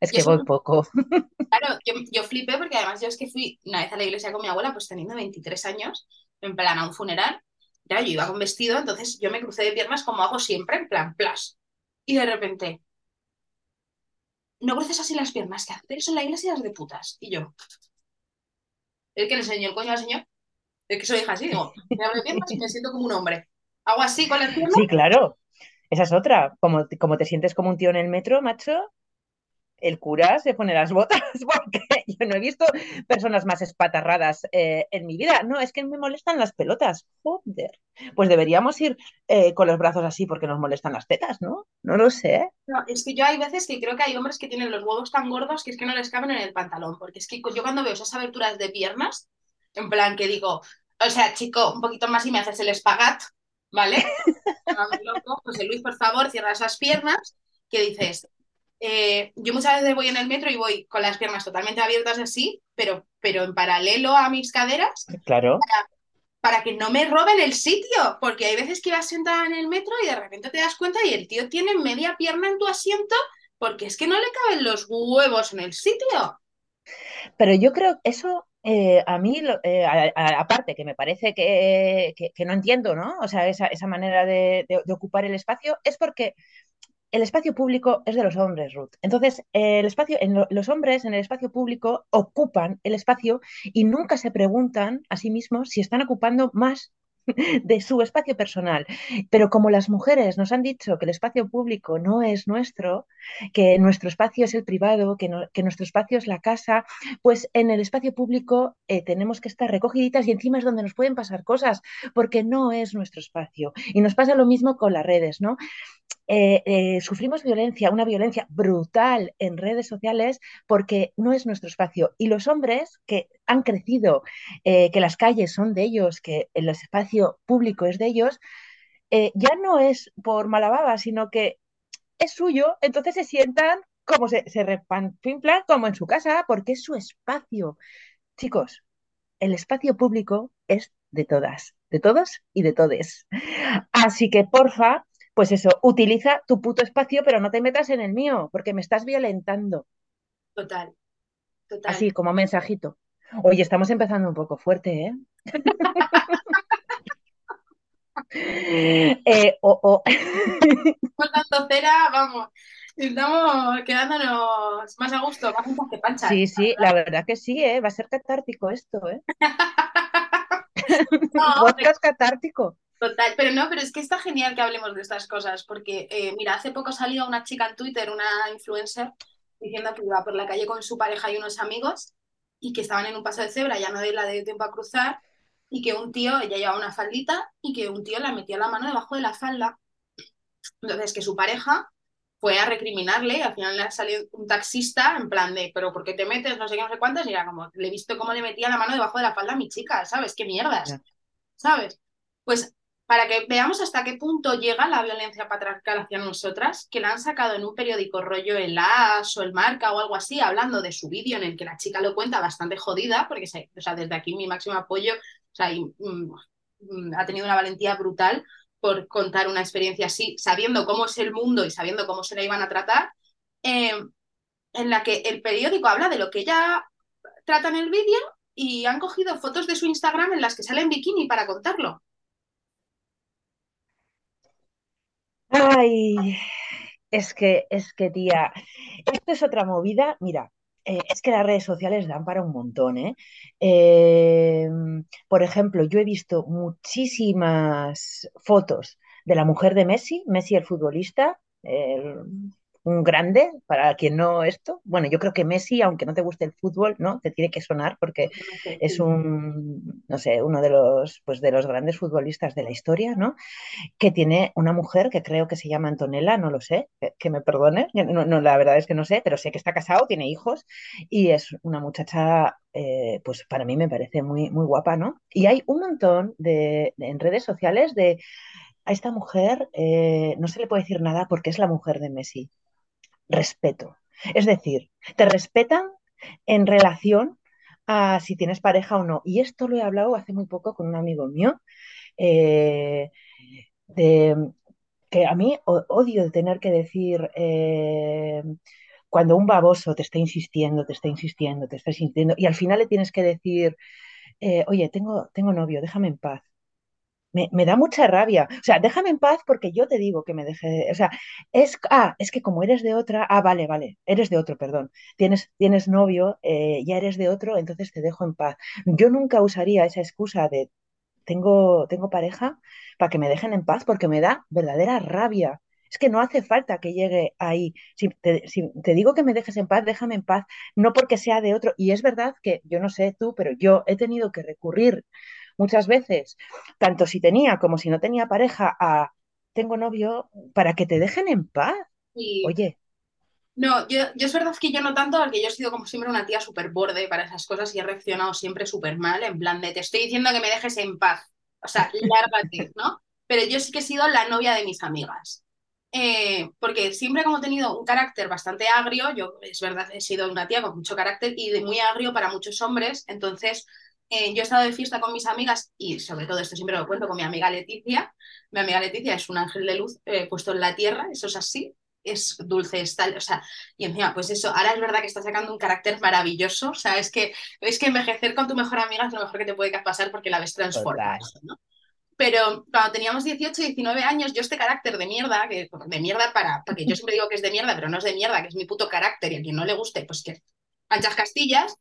Es que voy poco. claro, yo, yo flipé porque además yo es que fui una vez a la iglesia con mi abuela, pues teniendo 23 años, en plan a un funeral, ya yo iba con vestido, entonces yo me crucé de piernas como hago siempre, en plan, plas. Y de repente, no cruces así las piernas, que hacer eso en la iglesia es de putas. Y yo, el que le enseñó el coño al señor, el que soy hija así, digo, me abro de piernas y me siento como un hombre. Hago así con las piernas Sí, claro. Esa es otra. Como, como te sientes como un tío en el metro, macho. el cura se pone las botas porque yo no he visto personas más espatarradas eh, en mi vida. No, es que me molestan las pelotas. Joder. Pues deberíamos ir eh, con los brazos así porque nos molestan las tetas, ¿no? No lo sé. No, es que yo hay veces que creo que hay hombres que tienen los huevos tan gordos que es que no les caben en el pantalón. Porque es que yo cuando veo esas aberturas de piernas, en plan que digo, o sea, chico, un poquito más y me haces el espagat, ¿vale? loco, José Luis, por favor, cierra esas piernas, que dices, eh, yo muchas veces voy en el metro y voy con las piernas totalmente abiertas así, pero, pero en paralelo a mis caderas. Claro. Para, para, que no me roben el sitio, porque hay veces que vas sentada en el metro y de repente te das cuenta y el tío tiene media pierna en tu asiento porque es que no le caben los huevos en el sitio. Pero yo creo que eso eh, a mí, eh, aparte, que me parece que, que, no entiendo, ¿no? O sea, esa, esa manera de, de, ocupar el espacio, es porque el espacio público es de los hombres, Ruth. Entonces, el espacio, en lo, los hombres en el espacio público ocupan el espacio y nunca se preguntan a sí mismos si están ocupando más de su espacio personal. Pero como las mujeres nos han dicho que el espacio público no es nuestro, que nuestro espacio es el privado, que, nuestro espacio es la casa, pues en el espacio público eh, tenemos que estar recogiditas y encima es donde nos pueden pasar cosas, porque no es nuestro espacio. Y nos pasa lo mismo con las redes, ¿no? Eh, eh, sufrimos violencia, una violencia brutal en redes sociales porque no es nuestro espacio. Y los hombres que han crecido, eh, que las calles son de ellos, que el espacio público es de ellos, ya no es por malababa, sino que es suyo, entonces se sientan como se, se como en su casa porque es su espacio. Chicos, el espacio público es de todas, de todos y de todes. Así que, porfa, pues eso, utiliza tu puto espacio, pero no te metas en el mío, porque me estás violentando. Total, total. Así, como mensajito. Oye, estamos empezando un poco fuerte, ¿eh? eh oh, oh. Con cera, vamos, estamos quedándonos más a gusto, más juntas que panchas. Sí, sí, la verdad que sí, ¿eh? Va a ser catártico esto, ¿eh? no, Podcast catártico. Total, pero no, pero es que está genial que hablemos de estas cosas, porque, eh, mira, hace poco salió una chica en Twitter, una influencer, diciendo que iba por la calle con su pareja y unos amigos y que estaban en un paso de cebra, ya no la de tiempo a cruzar, y que un tío, ella llevaba una faldita, y que un tío le metió la mano debajo de la falda. Entonces, que su pareja fue a recriminarle, y al final le salió un taxista en plan de, pero ¿por qué te metes? No sé qué, no sé cuántos, y era como, le he visto cómo le metía la mano debajo de la falda a mi chica, ¿sabes? ¿Qué mierdas? ¿Sabes? Pues para que veamos hasta qué punto llega la violencia patriarcal hacia nosotras, que la han sacado en un periódico rollo el As o el Marca o algo así, hablando de su vídeo en el que la chica lo cuenta bastante jodida, porque o sea, desde aquí mi máximo apoyo, o sea, y, mm, ha tenido una valentía brutal por contar una experiencia así, sabiendo cómo es el mundo y sabiendo cómo se la iban a tratar, eh, en la que el periódico habla de lo que ella trata en el vídeo y han cogido fotos de su Instagram en las que sale en bikini para contarlo. Ay, es que, es que, tía, esto es otra movida. Mira, eh, es que las redes sociales dan para un montón, ¿eh? ¿eh? Por ejemplo, yo he visto muchísimas fotos de la mujer de Messi, Messi el futbolista, el un grande para quien no esto. Bueno, yo creo que Messi, aunque no te guste el fútbol, ¿no? Te tiene que sonar porque es un, no sé, uno de los, pues de los grandes futbolistas de la historia, ¿no? Que tiene una mujer que creo que se llama Antonella, no lo sé, que, que me perdone, no, no, la verdad es que no sé, pero sé que está casado, tiene hijos y es una muchacha eh, pues para mí me parece muy, muy guapa, ¿no? Y hay un montón de, de en redes sociales de a esta mujer eh, no se le puede decir nada porque es la mujer de Messi respeto. Es decir, te respetan en relación a si tienes pareja o no. Y esto lo he hablado hace muy poco con un amigo mío, eh, de, que a mí odio tener que decir eh, cuando un baboso te está insistiendo, te está insistiendo, te está insistiendo, y al final le tienes que decir, eh, oye, tengo, tengo novio, déjame en paz me, me, da mucha rabia. O sea, déjame en paz porque yo te digo que me deje. O sea, es, ah, es que como eres de otra, ah, vale, vale, eres de otro, perdón. Tienes, tienes novio, eh, ya eres de otro, entonces te dejo en paz. Yo nunca usaría esa excusa de tengo, tengo pareja para que me dejen en paz porque me da verdadera rabia. Es que no hace falta que llegue ahí. Si te, si te digo que me dejes en paz, déjame en paz, no porque sea de otro. Y es verdad que yo no sé tú, pero yo he tenido que recurrir muchas veces, tanto si tenía como si no tenía pareja, a tengo novio, para que te dejen en paz. Oye, no, yo, yo es verdad que yo no tanto, porque yo he sido como siempre una tía súper borde para esas cosas y he reaccionado siempre súper mal, en plan de te estoy diciendo que me dejes en paz, o sea, lárgate, ¿no? Pero yo sí que he sido la novia de mis amigas. Eh, porque siempre como he tenido un carácter bastante agrio, yo es verdad, he sido una tía con mucho carácter y de muy agrio para muchos hombres, entonces eh, yo he estado de fiesta con mis amigas y sobre todo esto siempre lo cuento con mi amiga Leticia. Mi amiga Leticia es un ángel de luz eh, puesto en la tierra, eso es así, es dulce, es tal, o sea, y encima, pues eso, ahora es verdad que está sacando un carácter maravilloso, o sea, es que, es que envejecer con tu mejor amiga es lo mejor que te puede pasar porque la ves transformada. Pero cuando teníamos 18, 19 años, yo este carácter de mierda, que de mierda para, porque yo siempre digo que es de mierda, pero no es de mierda, que es mi puto carácter y a quien no le guste, pues que anchas castillas,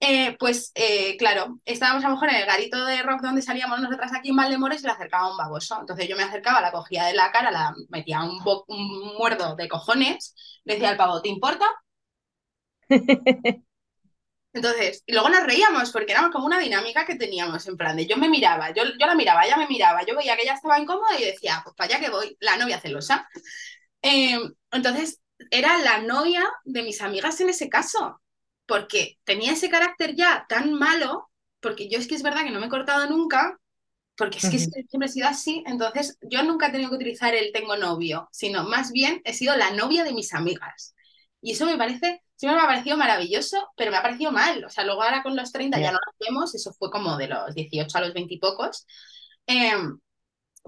eh, pues eh, claro, estábamos a lo mejor en el garito de rock donde salíamos nosotras aquí en Valdemoro y se le acercaba un baboso. Entonces yo me acercaba, la cogía de la cara, la metía un, bo- un muerdo de cojones, le decía al pavo, ¿te importa? Entonces, y luego nos reíamos porque éramos como una dinámica que teníamos en plan de yo me miraba, yo, yo la miraba, ella me miraba, yo veía que ella estaba incómoda y decía, pues para allá que voy, la novia celosa. Eh, entonces, era la novia de mis amigas en ese caso, porque tenía ese carácter ya tan malo, porque yo es que es verdad que no me he cortado nunca, porque es que siempre he sido así, entonces yo nunca he tenido que utilizar el tengo novio, sino más bien he sido la novia de mis amigas. Y eso me parece, siempre me ha parecido maravilloso, pero me ha parecido mal. O sea, luego ahora con los 30 ya Ya. no lo hacemos, eso fue como de los 18 a los 20 y pocos. Eh,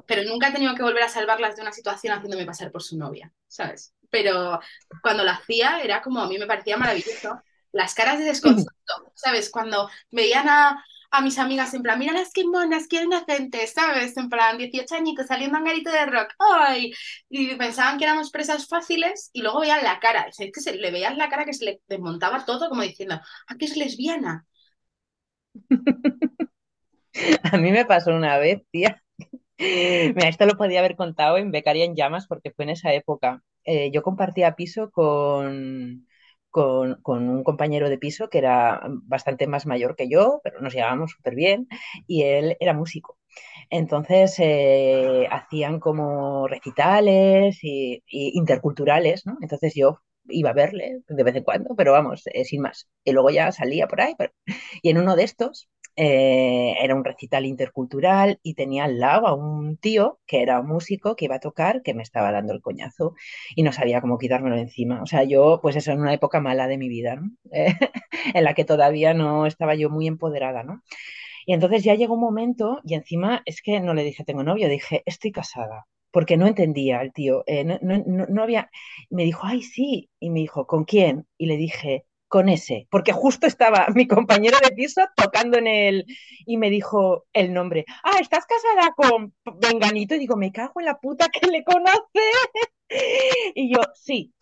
pero nunca he tenido que volver a salvarlas de una situación haciéndome pasar por su novia, ¿sabes? Pero cuando lo hacía era como a mí me parecía maravilloso. Las caras de desconcerto, ¿sabes? Cuando veían a, a mis amigas en plan, mira las que monas, qué inocentes, ¿sabes? En plan, 18 añitos saliendo a un garito de rock, ¡ay! Y pensaban que éramos presas fáciles y luego veían la cara, es que se, le veías la cara que se le desmontaba todo como diciendo, ¿a qué es lesbiana? A mí me pasó una vez, tía. Mira, esto lo podía haber contado en Becaria en Llamas porque fue en esa época. Eh, yo compartía piso con, con, un compañero de piso que era bastante más mayor que yo, pero nos llevábamos súper bien y él era músico. Entonces eh, hacían como recitales y, interculturales, ¿no? Entonces yo iba a verle de vez en cuando, pero vamos, eh, sin más. Y luego ya salía por ahí. Y en uno de estos eh, era un recital intercultural y tenía al lado a un tío que era un músico que iba a tocar, que me estaba dando el coñazo y no sabía cómo quitármelo encima. O sea, yo, pues eso, en una época mala de mi vida, en la que todavía no estaba yo muy empoderada, ¿no? Y entonces ya llegó un momento y encima es que no le dije tengo novio, dije estoy casada. Porque no entendía al tío, eh, no, no, no había, me dijo, ay, sí, y me dijo, ¿con quién? Y le dije, con ese, porque justo estaba mi compañero de piso tocando en el, y me dijo el nombre, ah, ¿estás casada con Venganito? Y digo, me cago en la puta que le conoce. Y yo, sí.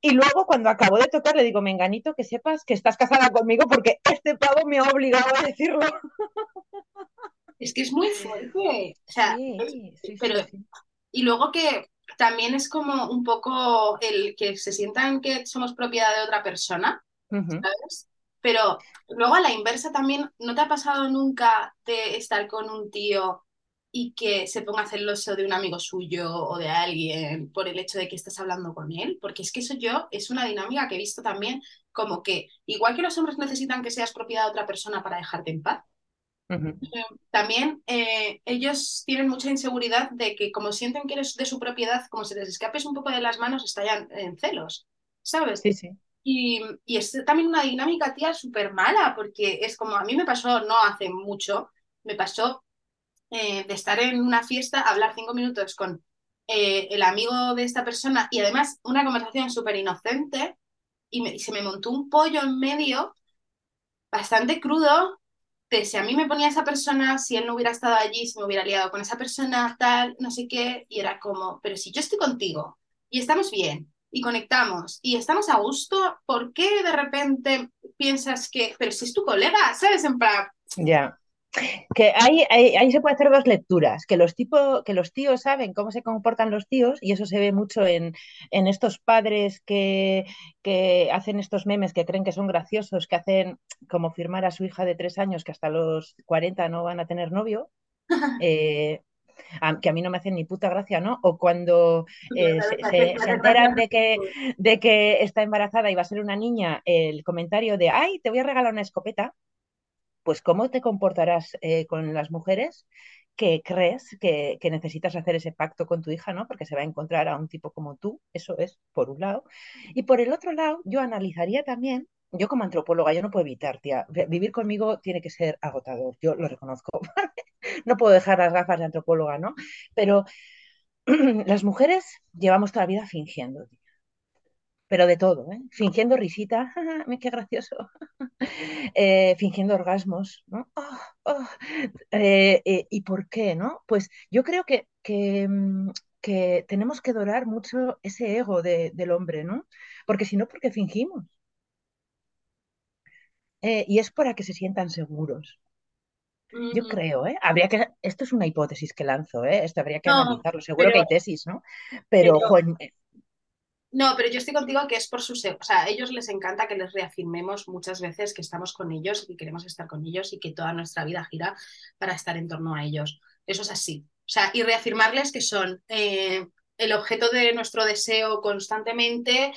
Y luego cuando acabó de tocar le digo, Menganito, que sepas que estás casada conmigo porque este pavo me ha obligado a decirlo. Es que es muy fuerte. O sea, Sí, sí, pero sí, sí. Y luego que también es como un poco el que se sientan que somos propiedad de otra persona, ¿sabes? Pero luego a la inversa también, ¿no te ha pasado nunca de estar con un tío y que se ponga celoso de un amigo suyo o de alguien por el hecho de que estás hablando con él? Porque es que eso yo es una dinámica que he visto también como que igual que los hombres necesitan que seas propiedad de otra persona para dejarte en paz, Ujú. también eh, ellos tienen mucha inseguridad de que como sienten que eres de su propiedad, como se les escapes un poco de las manos, estallan en celos, ¿sabes? Sí, sí. Y, y es también una dinámica, tía, súper mala, porque es como a mí me pasó no hace mucho, me pasó eh, de estar en una fiesta, hablar cinco minutos con eh, el amigo de esta persona y además una conversación súper inocente y, y se me montó un pollo en medio bastante crudo de si a mí me ponía esa persona, si él no hubiera estado allí, si me hubiera liado con esa persona, tal, no sé qué, y era como, pero si yo estoy contigo y estamos bien y conectamos y estamos a gusto, ¿por qué de repente piensas que, pero si es tu colega, ¿sabes? En plan, Ya. que ahí, ahí, ahí, se puede hacer dos lecturas, que los, tipo, que los tíos saben cómo se comportan los tíos, y eso se ve mucho en, en estos padres que, que, hacen estos memes que creen que son graciosos, que hacen como firmar a su hija de tres años que hasta los 40 no van a tener novio. Eh, que a mí no me hacen ni puta gracia, ¿no? O cuando eh, se, se, se, enteran de que, de que está embarazada y va a ser una niña, el comentario de, ay, te voy a regalar una escopeta, pues cómo te comportarás eh, con las mujeres que crees que, que, necesitas hacer ese pacto con tu hija, ¿no? Porque se va a encontrar a un tipo como tú, eso es por un lado. Y por el otro lado, yo analizaría también, yo como antropóloga, yo no puedo evitar, tía, vivir conmigo tiene que ser agotador, yo lo reconozco. no puedo dejar las gafas de antropóloga, ¿no? Pero las mujeres llevamos toda la vida fingiendo, pero de todo, ¿eh? fingiendo risita, qué gracioso, eh, fingiendo orgasmos, ¿no? Oh, oh. Eh, eh, ¿Y por qué, no? Pues yo creo que, mm, que tenemos que dorar mucho ese ego de, del hombre, ¿no? Porque si no, porque fingimos. Y es para que se sientan seguros. Yo creo, ¿eh? Habría que, esto es una hipótesis que lanzo, ¿eh? Esto habría que no, analizarlo. Seguro pero, que hay tesis, ¿no? Pero, pero... Joder, no, pero yo estoy contigo que es por su... O sea, a ellos les encanta que les reafirmemos muchas veces que estamos con ellos y queremos estar con ellos y que toda nuestra vida gira para estar en torno a ellos. Eso es así. O sea, y reafirmarles que son eh, el objeto de nuestro deseo constantemente,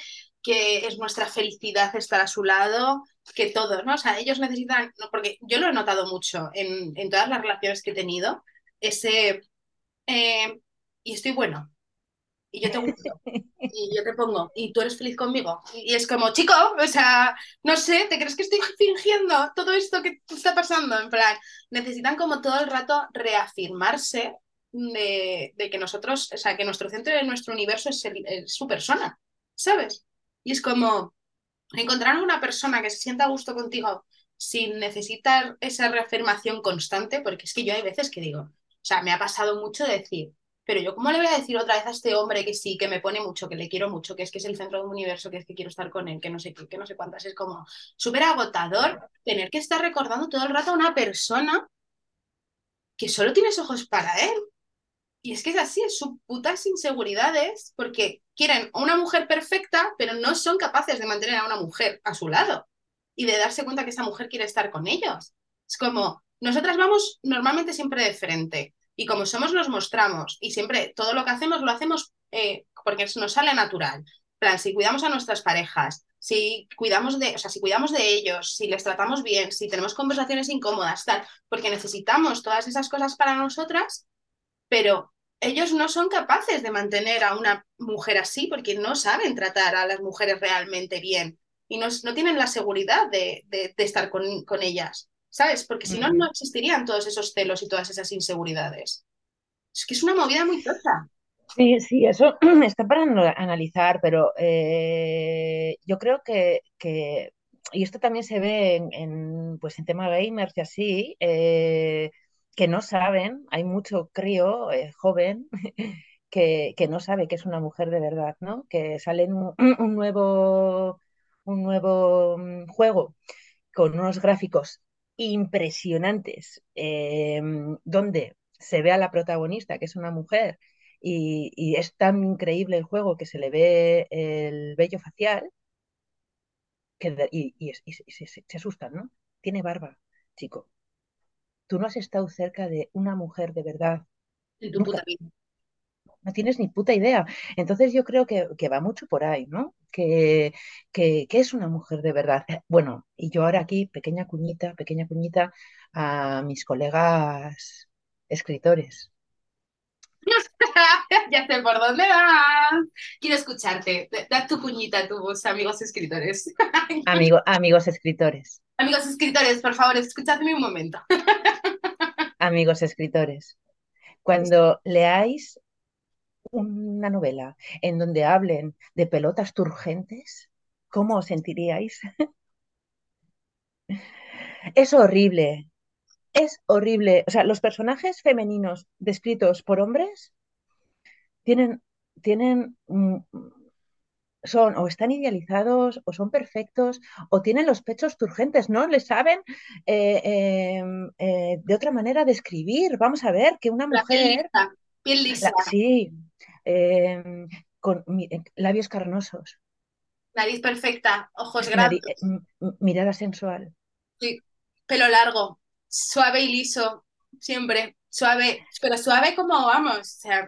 que es nuestra felicidad estar a su lado, que todo, ¿no? O sea, ellos necesitan, porque yo lo he notado mucho en, en todas las relaciones que he tenido, ese... Eh, y estoy bueno, y yo te gusto, y yo te pongo, y tú eres feliz conmigo. Y es como, chico, o sea, no sé, ¿te crees que estoy fingiendo todo esto que está pasando? En plan, necesitan como todo el rato reafirmarse de, de que nosotros, o sea, que nuestro centro de nuestro universo es, su persona, ¿sabes? Y es como encontrar una persona que se sienta a gusto contigo sin necesitar esa reafirmación constante, porque es que yo hay veces que digo, o sea, me ha pasado mucho decir, pero yo cómo le voy a decir otra vez a este hombre que sí, que me pone mucho, que le quiero mucho, que es que es el centro de un universo, que es que quiero estar con él, que no sé qué, que no sé cuántas, es como súper agotador tener que estar recordando todo el rato a una persona que solo tienes ojos para él. Y es que es así, es sus putas inseguridades, porque quieren una mujer perfecta, pero no son capaces de mantener a una mujer a su lado y de darse cuenta que esa mujer quiere estar con ellos. Es como, nosotras vamos normalmente siempre de frente, y como somos nos mostramos y siempre todo lo que hacemos lo hacemos eh, porque nos sale natural. plan, si cuidamos a nuestras parejas, si cuidamos de, o sea, si cuidamos de ellos, si les tratamos bien, si tenemos conversaciones incómodas, tal, porque necesitamos todas esas cosas para nosotras, pero ellos no son capaces de mantener a una mujer así porque no saben tratar a las mujeres realmente bien y no, no tienen la seguridad de, de, de estar con, con ellas. ¿sabes? Porque si no, no existirían todos esos celos y todas esas inseguridades. Es que es una movida muy tocha. Sí, sí, eso está para analizar, pero eh, yo creo que, que, y esto también se ve en, en, pues en tema gamers y así, eh, que no saben, hay mucho crío eh, joven que, que, no sabe que es una mujer de verdad, ¿no? Que sale un, un nuevo, un nuevo mm, juego con unos gráficos impresionantes, eh, donde se ve a la protagonista, que es una mujer, y, y, es tan increíble el juego que se le ve el vello facial, que, y, y, se, se, asustan, ¿no? Tiene barba, chico. Tú no has estado cerca de una mujer de verdad. En tu puta vida no tienes ni puta idea. Entonces yo creo que, que va mucho por ahí, ¿no? Que, que, que, es una mujer de verdad. Bueno, y yo ahora aquí, pequeña cuñita, pequeña cuñita a mis colegas escritores. ya sé por dónde vas. Quiero escucharte. Da tu cuñita a tus amigos escritores. Amigo, amigos escritores. Amigos escritores, por favor, escuchadme un momento. amigos escritores. Cuando leáis una novela en donde hablen de pelotas turgentes, ¿cómo os sentiríais? es horrible, es horrible. O sea, los personajes femeninos descritos por hombres tienen, tienen son o están idealizados o son perfectos o tienen los pechos turgentes, ¿no? Le saben eh, eh, eh, de otra manera de escribir. Vamos a ver que una La piel mujer, lisa, piel lisa, la- sí, eh, con eh, labios carnosos, nariz perfecta, ojos grandes, mirada sensual. sí, pelo largo, suave y liso, siempre, suave, pero suave como vamos, o sea,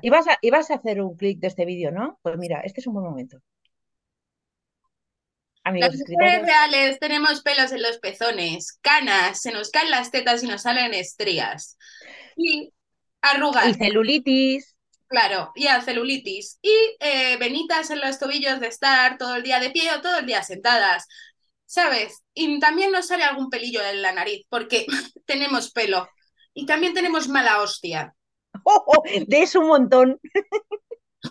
Y vas a, y vas a hacer un clic de este vídeo, ¿no? Pues mira, este es un buen momento. Las Amigos mujeres escritores, reales tenemos pelos en los pezones, canas, se nos caen las tetas y nos salen estrías. Y y arrugas, celulitis. claro, y a celulitis. Y eh, venitas en los tobillos de estar todo el día de pie o todo el día sentadas. ¿Sabes? Y también nos sale algún pelillo en la nariz porque tenemos pelo. Y también tenemos mala hostia. ¡Oh, oh! de eso un montón.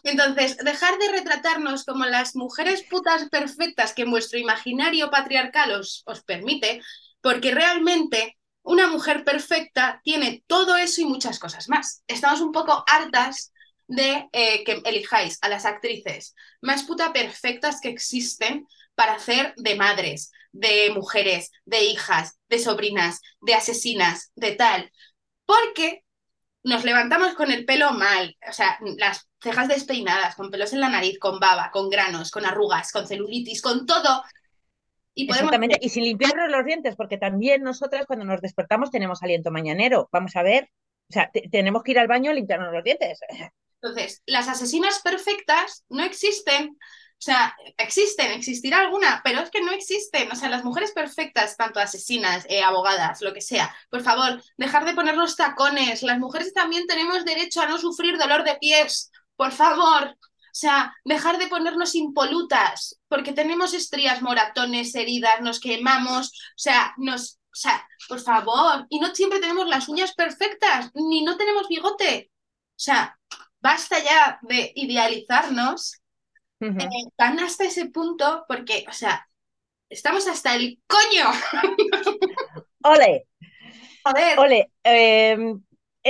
Entonces, dejar de retratarnos como las mujeres putas perfectas que vuestro imaginario patriarcal os, os permite, porque realmente una mujer perfecta tiene todo eso y muchas cosas más. Estamos un poco hartas de eh, que elijáis a las actrices más puta perfectas que existen para hacer de madres, de mujeres, de hijas, de sobrinas, de asesinas, de tal. Porque nos levantamos con el pelo mal, o sea, las cejas despeinadas, con pelos en la nariz, con baba, con granos, con arrugas, con celulitis, con todo. Y podemos Exactamente. Y sin limpiarnos los dientes, porque también nosotras cuando nos despertamos tenemos aliento mañanero. Vamos a ver. O sea, te- tenemos que ir al baño a limpiarnos los dientes. Entonces, las asesinas perfectas no existen. O sea, existen, existirá alguna, pero es que no existen. O sea, las mujeres perfectas, tanto asesinas, eh, abogadas, lo que sea, por favor, dejar de poner los tacones. Las mujeres también tenemos derecho a no sufrir dolor de pies. Por favor. O sea, dejar de ponernos impolutas, porque tenemos estrías, moratones, heridas, nos quemamos. O sea, nos. O sea, por favor. Y no siempre tenemos las uñas perfectas, ni no tenemos bigote. O sea, basta ya de idealizarnos eh, Ujú. tan hasta ese punto porque, o sea, estamos hasta el coño. ¡Ole! Joder, Ole, eh,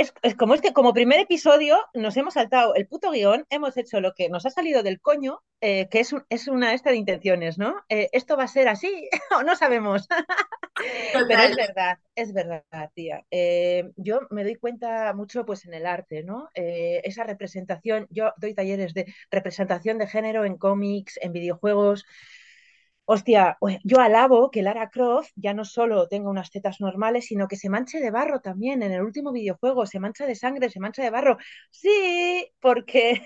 es, es como este, como primer episodio, nos hemos saltado el puto guion, hemos hecho lo que nos ha salido del coño, eh, que es, es una esta de intenciones, ¿no? Eh, esto va a ser así, o no sabemos. Pero es verdad, es verdad, tía. Eh, yo me doy cuenta mucho pues en el arte, ¿no? Esa representación, yo doy talleres de representación de género en cómics, en videojuegos. Hostia, ue- yo alabo que Lara Croft ya no solo tenga unas tetas normales, sino que se manche de barro también. En el último videojuego se mancha de sangre, se mancha de barro. Sí, porque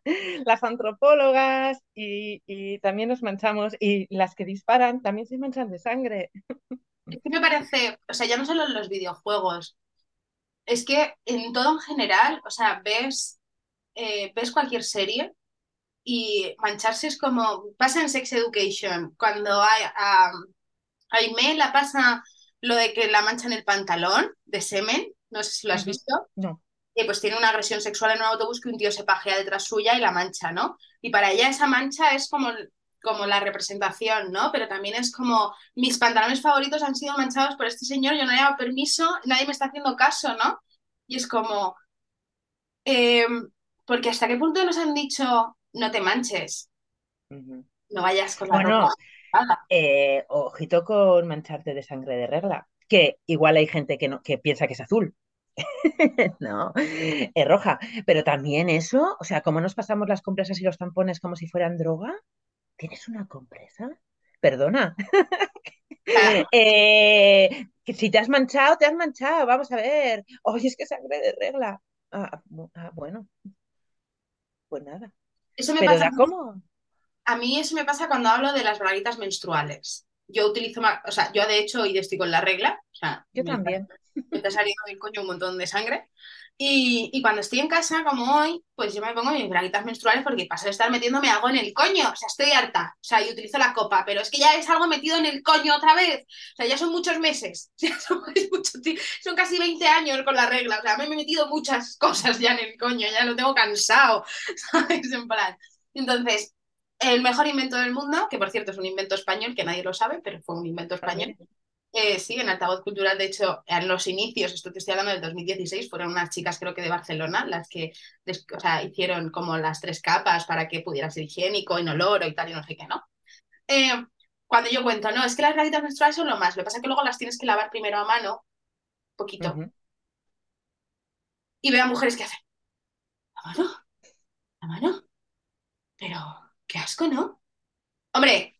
las antropólogas y, y también nos manchamos y las que disparan también se manchan de sangre. Es que me parece, o sea, ya no solo en los videojuegos, es que en todo en general, o sea, ves, eh, ves cualquier serie y mancharse es como, pasa en Sex Education, cuando hay, a a Aimee la pasa lo de que la manchan el pantalón de semen, no sé si lo has visto. No. eh, pues tiene una agresión sexual en un autobús que un tío se pajea detrás suya y la mancha, ¿no? Y para ella esa mancha es como, como la representación, ¿no? Pero también es como mis pantalones favoritos han sido manchados por este señor, yo no le he dado permiso, nadie me está haciendo caso, ¿no? Y es como, eh, porque hasta qué punto nos han dicho no te manches, no vayas con la ropa. Bueno, eh, ojito con mancharte de sangre de regla, que igual hay gente que, no, que piensa que es azul. No, es roja. Pero también eso, o sea, como nos pasamos las compresas y los tampones como si fueran droga, ¿tienes una compresa? Perdona. Eh, que si te has manchado, te has manchado. Vamos a ver. Oye, es que sangre de regla. Ah, bu- ah, bueno, pues nada. Eso me Pero pasa da como. A mí eso me pasa cuando hablo de las braguitas menstruales. Yo utilizo más, o sea, yo de hecho hoy estoy con la regla, o sea, Yo también. Me está saliendo del coño un montón de sangre. Y, y cuando estoy en casa, como hoy, pues yo me pongo mis braguitas menstruales porque paso de estar metiéndome algo en el coño. O sea, estoy harta. O sea, y utilizo la copa, pero es que ya es algo metido en el coño otra vez. O sea, ya son muchos meses. Ya son, mucho son casi 20 años con la regla. O sea, me he metido muchas cosas ya en el coño, ya lo tengo cansado. ¿Sabes? En plan. Entonces, el mejor invento del mundo, que por cierto es un invento español, que nadie lo sabe, pero fue un invento español. Eh, sí, en Altavoz Cultural, de hecho, en los inicios, esto te estoy hablando del 2016, fueron unas chicas, creo que de Barcelona, las que o sea, hicieron como las tres capas para que pudiera ser higiénico, inoloro y tal, y no sé qué, ¿no? Eh, cuando yo cuento, no, es que las rayitas menstruales son lo más, lo que pasa es que luego las tienes que lavar primero a mano, poquito, y veo a mujeres que hacen, ¿a mano? ¿A mano? Pero, qué asco, ¿no? Hombre,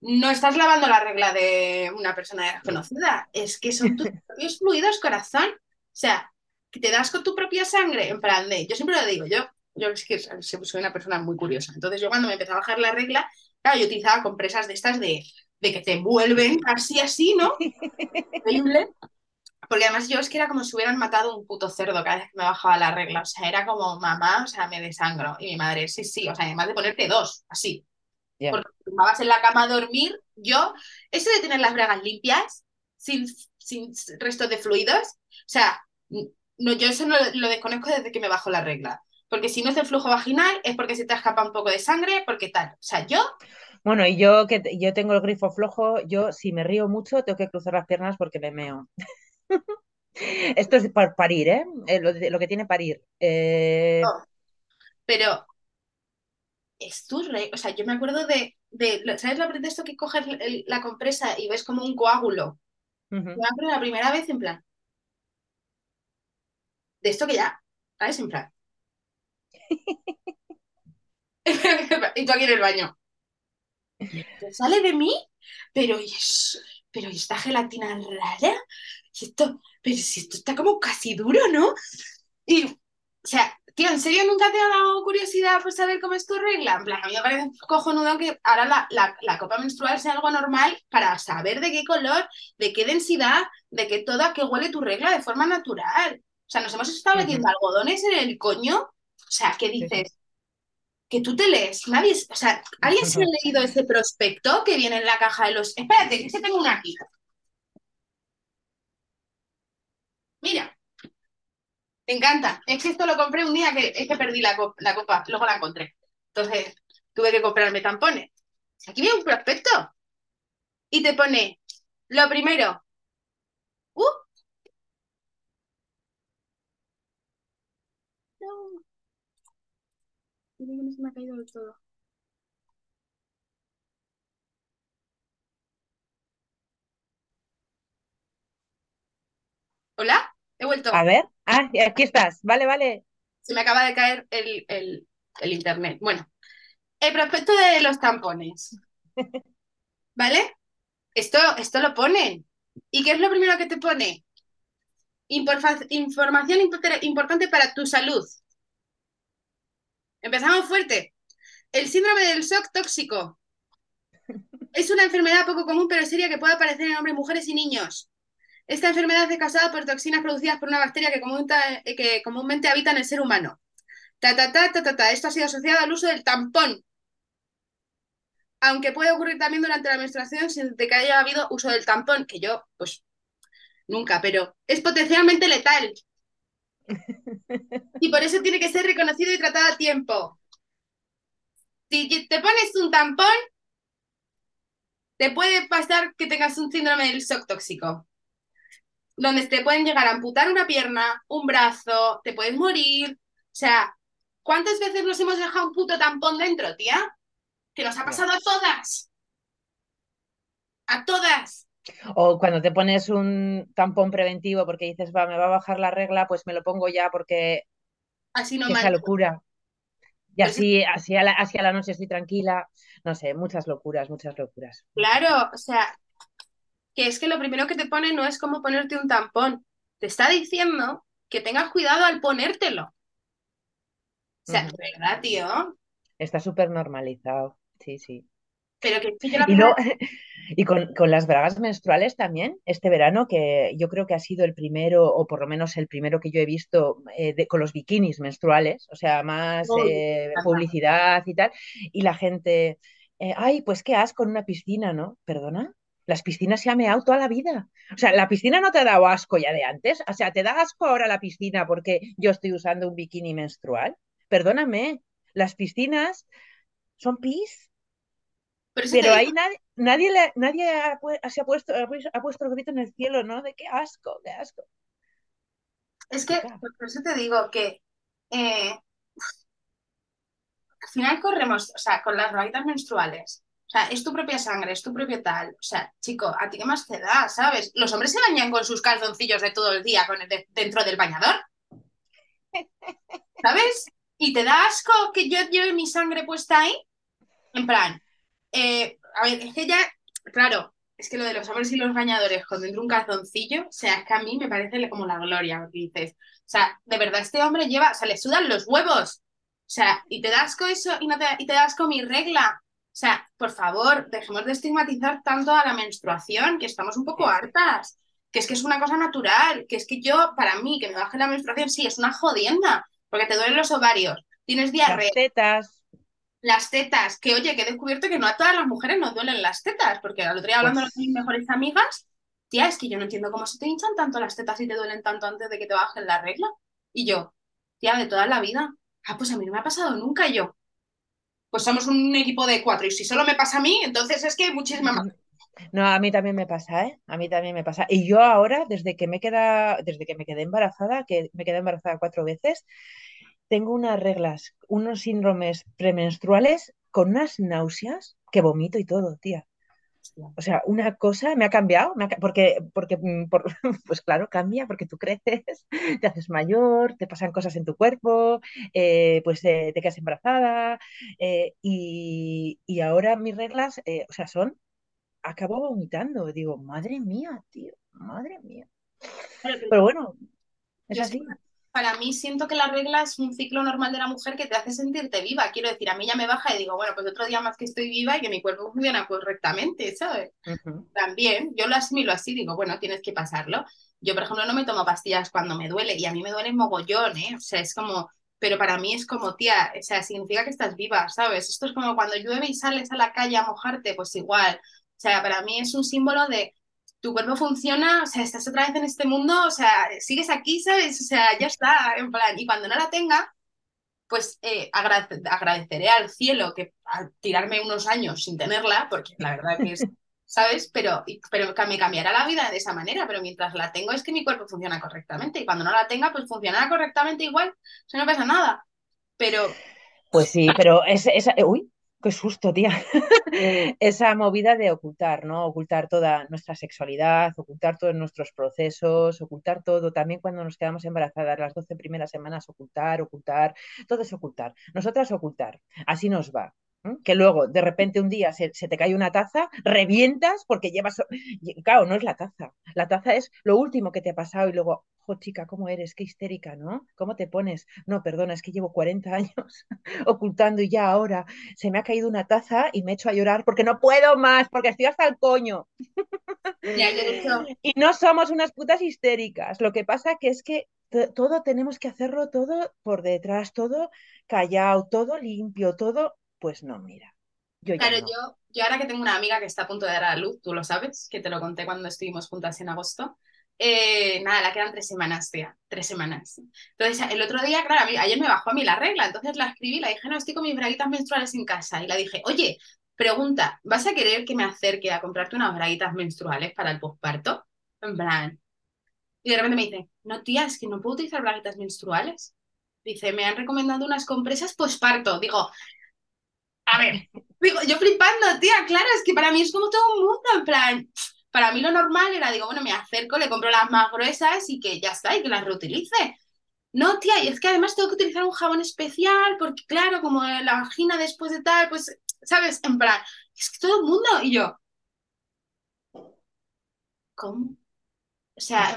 no estás lavando la regla de una persona desconocida, es que son tus propios fluidos, corazón. O sea, que te das con tu propia sangre, en plan de, yo siempre lo digo, yo, yo es que soy una persona muy curiosa. Entonces yo cuando me empecé a bajar la regla, claro, yo utilizaba compresas de estas de, de que te envuelven así, así, ¿no? Increíble. Porque además yo es que era como si hubieran matado un puto cerdo cada vez que me bajaba la regla. O sea, era como mamá, o sea, me desangro. Y mi madre, sí, sí, o sea, además de ponerte dos, así. Ya. Porque vas en la cama a dormir, yo, eso de tener las bragas limpias, sin, sin resto de fluidos, o sea, no, yo eso no, lo desconozco desde que me bajo la regla. Porque si no es el flujo vaginal, es porque se te escapa un poco de sangre, porque tal. O sea, yo, Bueno, y yo que yo tengo el grifo flojo, yo si me río mucho tengo que cruzar las piernas porque me meo. Esto es para parir, ¿eh? Eh, lo, lo que tiene parir. Eh, no. Pero es tu regla. O sea, yo me acuerdo de, de ¿sabes lo de esto que coges el- la compresa y ves como un coágulo? Me acuerdo la primera vez en plan, de esto que ya, ¿sabes? En plan. y tú aquí en el baño. ¿Y esto sale de mí? Pero ¿y eso? Pero ¿y esta gelatina rara? ¿Y esto? Pero si esto está como casi duro, ¿no? Y, o sea, tío, ¿en serio nunca te ha dado curiosidad por saber cómo es tu regla? En plan, a mí me parece cojonudo que ahora la, la, la copa menstrual sea algo normal para saber de qué color, de qué densidad, de qué todo, a qué huele tu regla de forma natural. O sea, nos hemos estado metiendo algodones en el coño. O sea, ¿qué dices? que tú te lees, nadie, o sea, ¿alguien se ha leído ese prospecto que viene en la caja de los... Espérate, que se tengo una aquí. Mira, me encanta. Es que esto lo compré un día que es que perdí la, co- la copa, luego la encontré. Entonces tuve que comprarme tampones. Aquí viene un prospecto y te pone, lo primero, uh, no, no se me ha caído del todo. ¿Hola? He A vuelto. ver, ah, aquí estás. Vale, vale. Se me acaba de caer el, el, el internet. Bueno, el prospecto de los tampones, ¿vale? Esto, esto lo ponen. ¿Y qué es lo primero que te pone? Inforfa- información import- importante para tu salud. Empezamos fuerte. El síndrome del shock tóxico es una enfermedad poco común pero seria que puede aparecer en hombres, mujeres y niños. Esta enfermedad es causada por toxinas producidas por una bacteria que, comúnmente, que comúnmente habita en el ser humano. Ta, ta, ta, ta, ta, ta. Esto ha sido asociado al uso del tampón, aunque puede ocurrir también durante la menstruación sin que haya habido uso del tampón, que yo, pues, nunca, pero es potencialmente letal. Y por eso tiene que ser reconocido y tratado a tiempo. Si te pones un tampón, te puede pasar que tengas un síndrome del shock tóxico, donde te pueden llegar a amputar una pierna, un brazo, te puedes morir. O sea, ¿cuántas veces nos hemos dejado un puto tampón dentro, tía? Que nos ha pasado a todas. A todas. O cuando te pones un tampón preventivo porque dices, va, me va a bajar la regla, pues me lo pongo ya porque Así no esa locura. Y Pues, así, así, a la, así a la noche estoy tranquila. No sé, muchas locuras, muchas locuras. claro, o sea, que es que lo primero que te pone no es como ponerte un tampón. Te está diciendo que tengas cuidado al ponértelo. O sea, de verdad, tío. Está súper normalizado. Sí, sí. Pero que, yo la Y, con, con las bragas menstruales también, este verano, que yo creo que ha sido el primero, o por lo menos el primero que yo he visto eh, de- con los bikinis menstruales, o sea, más eh, publicidad y tal, y la gente, eh, ay, pues qué asco en una piscina, ¿no? Perdona, las piscinas se han meado toda la vida. O sea, la piscina no te ha dado asco ya de antes, o sea, te da asco ahora la piscina porque yo estoy usando un bikini menstrual. Perdóname, las piscinas son pis pero ahí nadie, nadie, le, nadie se ha puesto, ha puesto el grito en el cielo, ¿no? De qué asco, qué asco. Es que, por eso te digo que eh, al final corremos, o sea, con las braguitas menstruales. O sea, es tu propia sangre, es tu propio tal. O sea, chico, ¿a ti qué más te da, sabes? Los hombres se bañan con sus calzoncillos de todo el día con dentro del bañador. ¿Sabes? Y te da asco que yo lleve mi sangre puesta ahí. En plan, eh, a ver, es que ya, claro, es que lo de los hombres y los bañadores con dentro un calzoncillo, o sea, es que a mí me parece como la gloria, porque dices, o sea, de verdad este hombre lleva, o sea, le sudan los huevos, o sea, y te con eso y, no te, y te con mi regla. O sea, por favor, dejemos de estigmatizar tanto a la menstruación, que estamos un poco hartas, que es que es una cosa natural, que es que yo, para mí, que me baje la menstruación, sí, es una jodienda, porque te duelen los ovarios, tienes diarrea. Las tetas. Las tetas, que oye, que he descubierto que no a todas las mujeres nos duelen las tetas, porque al otro día hablando pues... con mis mejores amigas, tía, es que yo no entiendo cómo se te hinchan tanto las tetas y te duelen tanto antes de que te bajen la regla. Y yo, tía, de toda la vida. Ah, pues a mí no me ha pasado nunca yo. Pues somos un equipo de cuatro y si solo me pasa a mí, entonces es que hay muchísima más. No, a mí también me pasa, ¿eh? A mí también me pasa. Y yo ahora, desde que me queda, desde que me quedé embarazada, que me quedé embarazada cuatro veces, tengo unas reglas, unos síndromes premenstruales con unas náuseas que vomito y todo, tía. O sea, una cosa me ha cambiado, porque, porque mm, pues claro, cambia porque tú creces, te haces mayor, te pasan cosas en tu cuerpo, eh, pues te quedas embarazada eh, y, ahora mis reglas, eh, o sea, son, acabo vomitando, digo, madre mía, tío, madre mía. Pero bueno, es así para mí siento que la regla es un ciclo normal de la mujer que te hace sentirte viva. Quiero decir, a mí ya me baja y digo, bueno, pues otro día más que estoy viva y que mi cuerpo funciona correctamente, ¿sabes? También, yo lo asimilo así, digo, bueno, tienes que pasarlo. Yo, por ejemplo, no me tomo pastillas cuando me duele y a mí me duele mogollón, ¿eh? O sea, es como, pero para mí es como, tía, o sea, significa que estás viva, ¿sabes? Esto es como cuando llueve y sales a la calle a mojarte, pues igual. O sea, para mí es un símbolo de tu cuerpo funciona, o sea, estás otra vez en este mundo, o sea, sigues aquí, ¿sabes? O sea, ya está, en plan, y cuando no la tenga, pues eh, agradeceré al cielo que al tirarme unos años sin tenerla, porque la verdad que es, ¿sabes? Pero, pero me cambiará la vida de esa manera, pero mientras la tengo es que mi cuerpo funciona correctamente, y cuando no la tenga, pues funcionará correctamente igual, o sea, no pasa nada, pero... Pues sí, pero es, esa, uy, Qué susto, tía. Esa movida de ocultar, ¿no? Ocultar toda nuestra sexualidad, ocultar todos nuestros procesos, ocultar todo. También cuando nos quedamos embarazadas, las 12 primeras semanas, ocultar, ocultar, todo es ocultar. Nosotras ocultar. Así nos va. Que luego, de repente, un día se, se, te cae una taza, revientas porque llevas. Claro, no es la taza. La taza es lo último que te ha pasado y luego, chica, ¿cómo eres? Qué histérica, ¿no? ¿Cómo te pones? No, perdona, es que llevo 40 años ocultando y ya ahora se me ha caído una taza y me he hecho a llorar porque no puedo más, porque estoy hasta el coño. y no somos unas putas histéricas. Lo que pasa que es que todo tenemos que hacerlo todo por detrás, todo callado, todo limpio, todo. Pues no, mira. Yo claro, yo, yo ahora que tengo una amiga que está a punto de dar a luz, tú lo sabes, que te lo conté cuando estuvimos juntas en agosto, eh, nada, la quedan tres semanas, tía, tres semanas. Entonces, el otro día, claro, ayer me bajó a mí la regla, entonces la escribí, la dije, no, estoy con mis braguitas menstruales en casa. Y la dije, oye, pregunta, ¿vas a querer que me acerque a comprarte unas braguitas menstruales para el posparto? En plan. Y de repente me dice, no, tía, es que no puedo utilizar braguitas menstruales. Dice, me han recomendado unas compresas posparto. Digo, a ver, digo, yo flipando, tía, claro, es que para mí es como todo un mundo, en plan para mí lo normal era, digo, bueno, me acerco, le compro las más gruesas y que ya está, y que las reutilice. No, tía, y es que además tengo que utilizar un jabón especial, porque claro, como la vagina después de tal, pues, ¿sabes? En plan, es que todo el mundo, y yo, ¿cómo? O sea,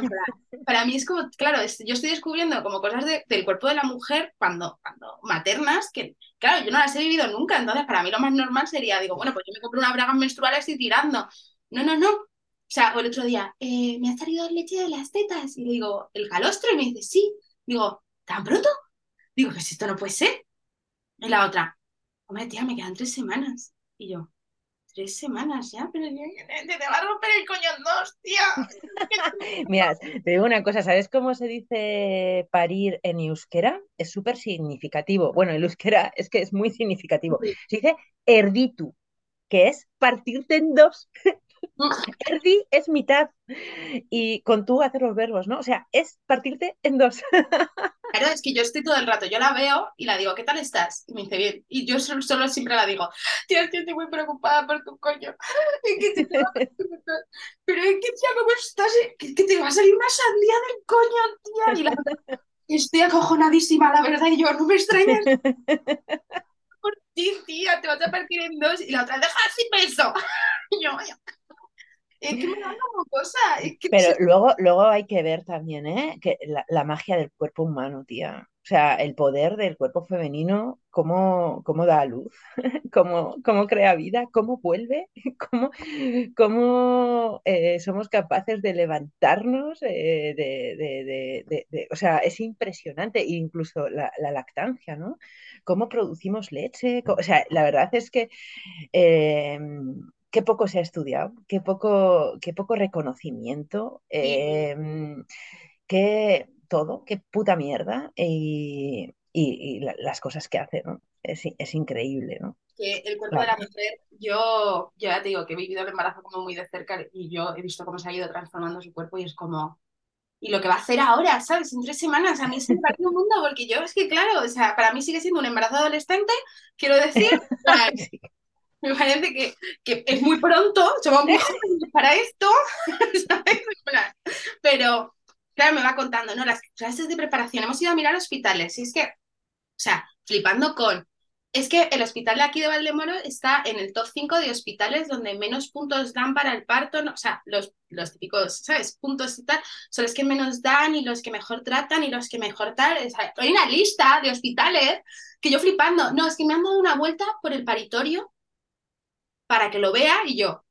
para mí es como, claro, yo estoy descubriendo como cosas del cuerpo de la mujer cuando, cuando maternas, que, claro, yo no las he vivido nunca, entonces para mí lo más normal sería, digo, bueno, pues yo me compro una braga menstrual y tirando. No, no, no, o sea, o el otro día, eh, me ha salido leche de las tetas. Y le digo, ¿el calostro? Y me dice, sí. Digo, ¿tan pronto? Digo, pues esto no puede ser. Y la otra, hombre, tía, me quedan tres semanas. Y yo, tres semanas ya, pero te va a romper el coño en dos, tía. Mira, te digo una cosa, ¿sabes cómo se dice parir en euskera? Es súper significativo. Bueno, el euskera es que es muy significativo. Se dice erditu, que es partirte en dos. Erdi es mitad y con tú hacer los verbos, ¿no? O sea, es partirte en dos. Claro, es que yo estoy todo el rato, yo la veo y la digo, ¿qué tal estás? Y me dice bien. Y yo solo, siempre la digo, tía, es que estoy muy preocupada por tu coño. Pero es que, tía, ¿cómo estás? Que, que te va a salir una sandía del coño, tía. Y la... Estoy acojonadísima, la verdad, y yo, no me extrañas. Por ti, tía, te vas a partir en dos. Y la otra, deja sin peso. Y yo, es que me da como cosa. Es que Pero luego, luego hay que ver también, ¿eh? Que la, la magia del cuerpo humano, tía. O sea, el poder del cuerpo femenino, cómo, cómo da a luz, cómo, cómo crea vida, cómo vuelve, cómo, cómo eh, somos capaces de levantarnos, eh, de, de- de- o sea, es impresionante, incluso la, la lactancia, ¿no? Cómo producimos leche, o sea, la verdad es que eh, qué poco se ha estudiado, qué poco, qué poco reconocimiento, eh, qué todo, qué puta mierda y, y- y la- las cosas que hace, ¿no? Es, increíble, ¿no? que el cuerpo de la mujer, yo, yo ya te digo que he vivido el embarazo como muy de cerca y yo he visto cómo se ha ido transformando su cuerpo y es como, y lo que va a hacer ahora, ¿sabes? En tres semanas, a mí se me parece un mundo porque yo es que, claro, o sea, para mí sigue siendo un embarazo adolescente, quiero decir, Sí. Me parece que, que es muy pronto, somos muy jóvenes para esto, Pero, claro, me va contando, ¿no? Las clases de preparación, hemos ido a mirar hospitales y es que, o sea, flipando con... Es que el hospital de aquí de Valdemoro está en el top 5 de hospitales donde menos puntos dan para el parto, ¿no? o sea, los, los típicos, ¿sabes? Puntos y tal, son los que menos dan y los que mejor tratan y los que mejor tal. O sea, hay una lista de hospitales que yo flipando, no, es que me han dado una vuelta por el paritorio para que lo vea y yo,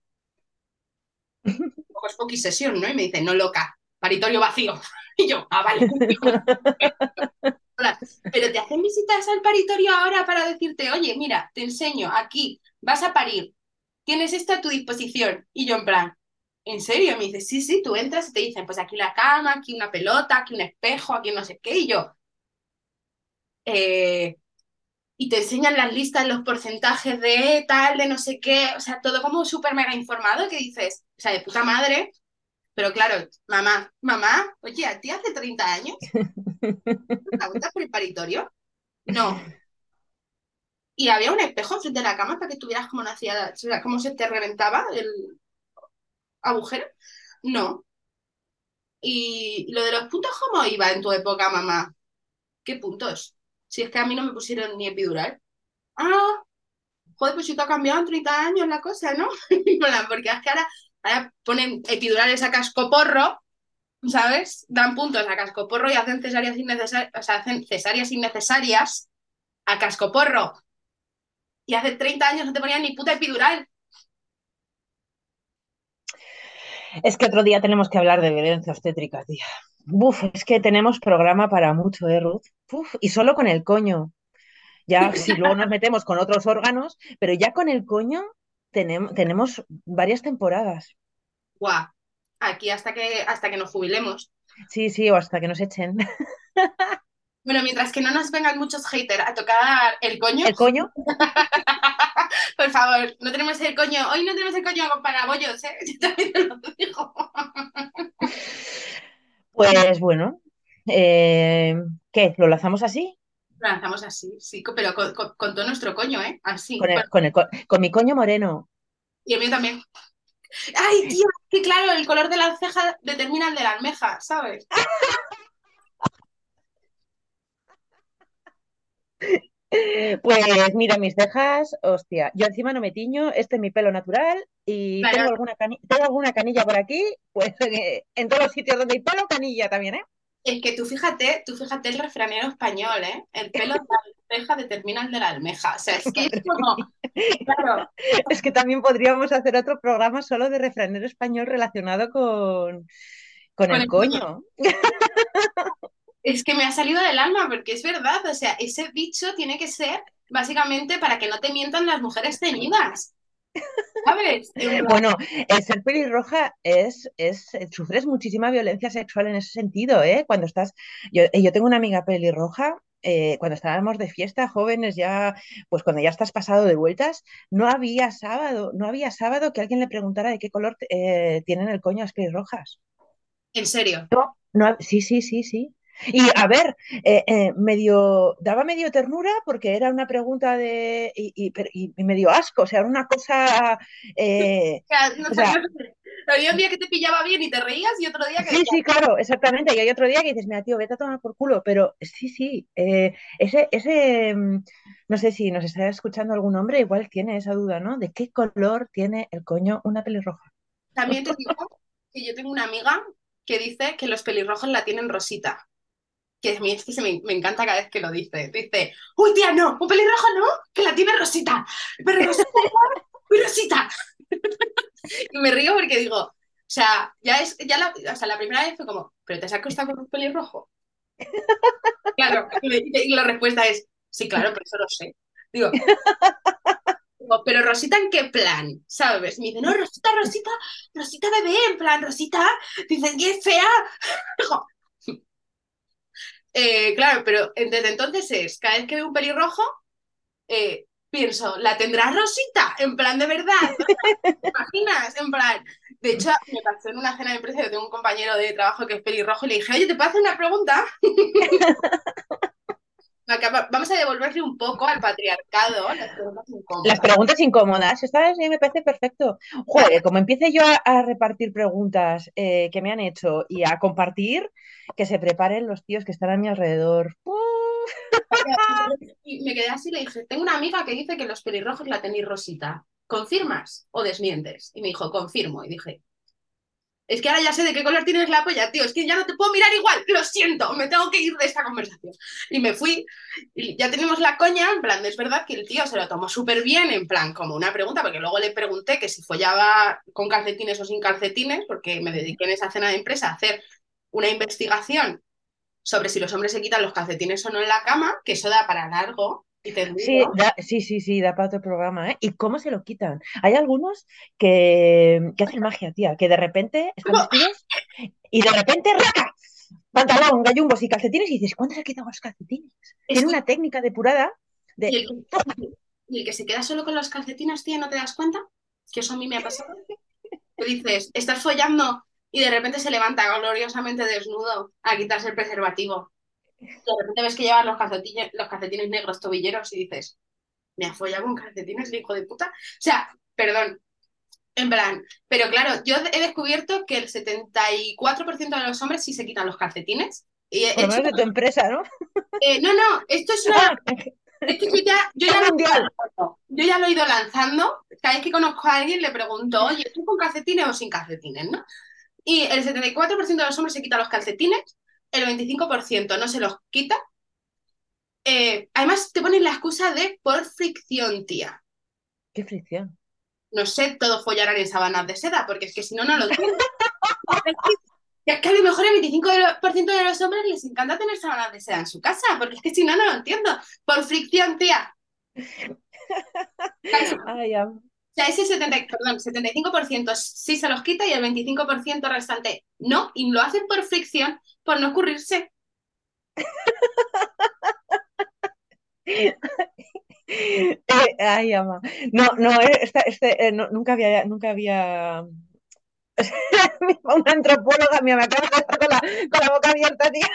pues poqui sesión, ¿no? Y me dice, no loca, paritorio vacío. Y yo, ah, vale. Pero te hacen visitas al paritorio ahora para decirte, oye, mira, te enseño, aquí vas a parir, tienes esto a tu disposición. Y yo en plan, ¿en serio? Me dice, sí, sí, tú entras y te dicen, pues aquí la cama, aquí una pelota, aquí un espejo, aquí no sé qué. Y yo, eh, y te enseñan las listas, los porcentajes de tal, de no sé qué, o sea, todo como súper mega informado que dices, o sea, de puta madre. Pero claro, mamá, mamá, oye, ¿a ti hace 30 años? ¿Te vueltas por el paritorio? No. Y había un espejo enfrente de la cama para que tuvieras cómo nacía, o sea, cómo se te reventaba el agujero. No. Y lo de los puntos, ¿cómo iba en tu época, mamá? ¿Qué puntos? Si es que a mí no me pusieron ni epidural. Ah, joder, pues si te ha cambiado en 30 años la cosa, ¿no? Porque es que ahora, ahora ponen epidurales a cascoporro, ¿sabes? Dan puntos a cascoporro y hacen cesáreas innecesarias, o sea, hacen cesáreas innecesarias a cascoporro. Y hace 30 años no te ponían ni puta epidural. Es que otro día tenemos que hablar de violencia obstétrica, tía. Uf, es que tenemos programa para mucho, ¿eh, Ruth? Uf, y solo con el coño. Ya si luego nos metemos con otros órganos, pero ya con el coño tenemos, tenemos varias temporadas. Guau. Aquí hasta que, hasta que nos jubilemos. Sí, sí, o hasta que nos echen. Bueno, mientras que no nos vengan muchos haters a tocar el coño, El coño, por favor, no tenemos el coño. Hoy no tenemos el coño para bollos, ¿eh? Yo también te lo digo. Pues bueno. eh, ¿qué? ¿Lo lanzamos así? Lo lanzamos así, sí, pero con, con- con todo nuestro coño, ¿eh? Así. Con, el- con mi coño moreno. y el mío también. Ay, tío, que claro, el color de la ceja determina el de la almeja, ¿sabes? Pues mira, mis cejas, hostia, yo encima no me tiño, este es mi pelo natural y Claro, tengo alguna, tengo alguna canilla por aquí, pues eh, en todos los sitios donde hay pelo, canilla también, ¿eh? es que tú fíjate, tú fíjate el refranero español, ¿eh? El pelo de la ceja determina el de la almeja. O sea, es que es como, claro, Es que también podríamos hacer otro programa solo de refranero español relacionado con, con con el el coño. coño. Es que me ha salido del alma, porque es verdad, o sea, ese dicho tiene que ser básicamente para que no te mientan las mujeres ceñidas, ¿sabes? Bueno, el ser pelirroja es, es, eh, sufres muchísima violencia sexual en ese sentido, ¿eh? Cuando estás, yo, yo tengo una amiga pelirroja eh, cuando estábamos de fiesta, jóvenes, ya, pues cuando ya estás pasado de vueltas, no había sábado, no había sábado que alguien le preguntara de qué color eh, tienen el coño las pelirrojas. ¿En serio? No, no, sí, sí, sí, sí. Y a ver, eh, eh, medio, daba medio ternura porque era una pregunta de. Y, y, medio asco, o sea, era una cosa. eh, O sea, no o. Había un día que te pillaba bien y te reías y otro día que sí, decías, sí, claro, exactamente. Y hay otro día que dices, mira, tío, vete a tomar por culo. Pero sí, sí, ese, ese, mm, no sé si nos está escuchando algún hombre, igual tiene esa duda, ¿no? ¿De qué color tiene el coño una pelirroja? también te digo que yo tengo una amiga que dice que los pelirrojos la tienen rosita. Que a mí es que se me, me encanta cada vez que lo dice. Dice, uy, tía, no, un pelirrojo no, que la tiene rosita. Pero rosita, uy, rosita. Y me río porque digo, o sea, ya es, ya la, o sea, la primera vez fue como, ¿pero te has acostado con un pelirrojo? Claro, y, la respuesta es, sí, claro, pero eso lo sé. Digo, pero Rosita, ¿en qué plan? ¿Sabes? Me dice, no, Rosita, Rosita, Rosita bebé, en plan, Rosita, dicen que es fea. Eh, claro, pero desde entonces es, cada vez que veo un pelirrojo, eh, pienso, ¿la tendrá Rosita? En plan, de verdad. ¿te imaginas? En plan, de hecho, me pasó en una cena de empresa, yo tengo un compañero de trabajo que es pelirrojo y le dije, oye, ¿te puedo hacer una pregunta? Vamos a devolverle un poco al patriarcado las preguntas Las incómodas. preguntas incómodas, me parece perfecto. Joder, como empiece yo a, a repartir preguntas eh, que me han hecho y a compartir, que se preparen los tíos que están a mi alrededor. Y me quedé así y le dije, tengo una amiga que dice que los pelirrojos la tenéis rosita. ¿Confirmas o desmientes? Y me dijo, confirmo. Y dije, es que ahora ya sé de qué color tienes la polla, tío. Es que ya no te puedo mirar igual. Lo siento, me tengo que ir de esta conversación. Y me fui y ya teníamos la coña, en plan, es verdad que el tío se lo tomó súper bien, en plan, como una pregunta, porque luego le pregunté que si follaba con calcetines o sin calcetines, porque me dediqué en esa cena de empresa a hacer una investigación sobre si los hombres se quitan los calcetines o no en la cama, que eso da para largo Sí, da- sí, sí, sí, da para otro programa, ¿eh? ¿Y cómo se lo quitan? Hay algunos que, que hacen magia, tía, que de repente están vestidos y de repente ¡raca! Pantalón, gallumbos y calcetines y dices, ¿cuándo se han quitado los calcetines? Tiene una técnica depurada Y de... el, que, y el que se queda solo con los calcetines, tía, ¿no te das cuenta? Que eso a mí me ha pasado. Que dices, estás follando y de repente se levanta gloriosamente desnudo a quitarse el preservativo. De repente ves que llevan los calcetines, los calcetines negros tobilleros y dices, me ha follado con calcetines el hijo de puta. O sea, perdón, en plan, pero claro, yo he descubierto que el 74% de los hombres sí se quitan los calcetines. Y Por menos de tu empresa, ¿no? eh, no, no, esto es una Ah, Es que yo ya, yo ya lo he ido mundial. lanzando. Yo ya lo he ido lanzando. Cada vez que conozco a alguien le pregunto, oye, ¿tú con calcetines o sin calcetines? ¿no? Y el 74% de los hombres se quita los calcetines, el 25% no se los quita. Eh, además, te ponen la excusa de por fricción, tía. Qué fricción. No sé, todos follarán en sábanas de seda, porque es que si no, no lo entiendo. Es que a lo mejor el 25% de los hombres les encanta tener sábanas de seda en su casa, porque es que si no, no lo entiendo. Por fricción, tía. Ay. O sea, ese 70, perdón, 75% sí se los quita y el 25% restante no, y lo hacen por fricción, por no ocurrirse. Eh, ay, ama. No, no, eh, esta- este, eh, no, nunca había, nunca había. Una antropóloga mía me acaba de dejar con la, con la boca abierta, tía.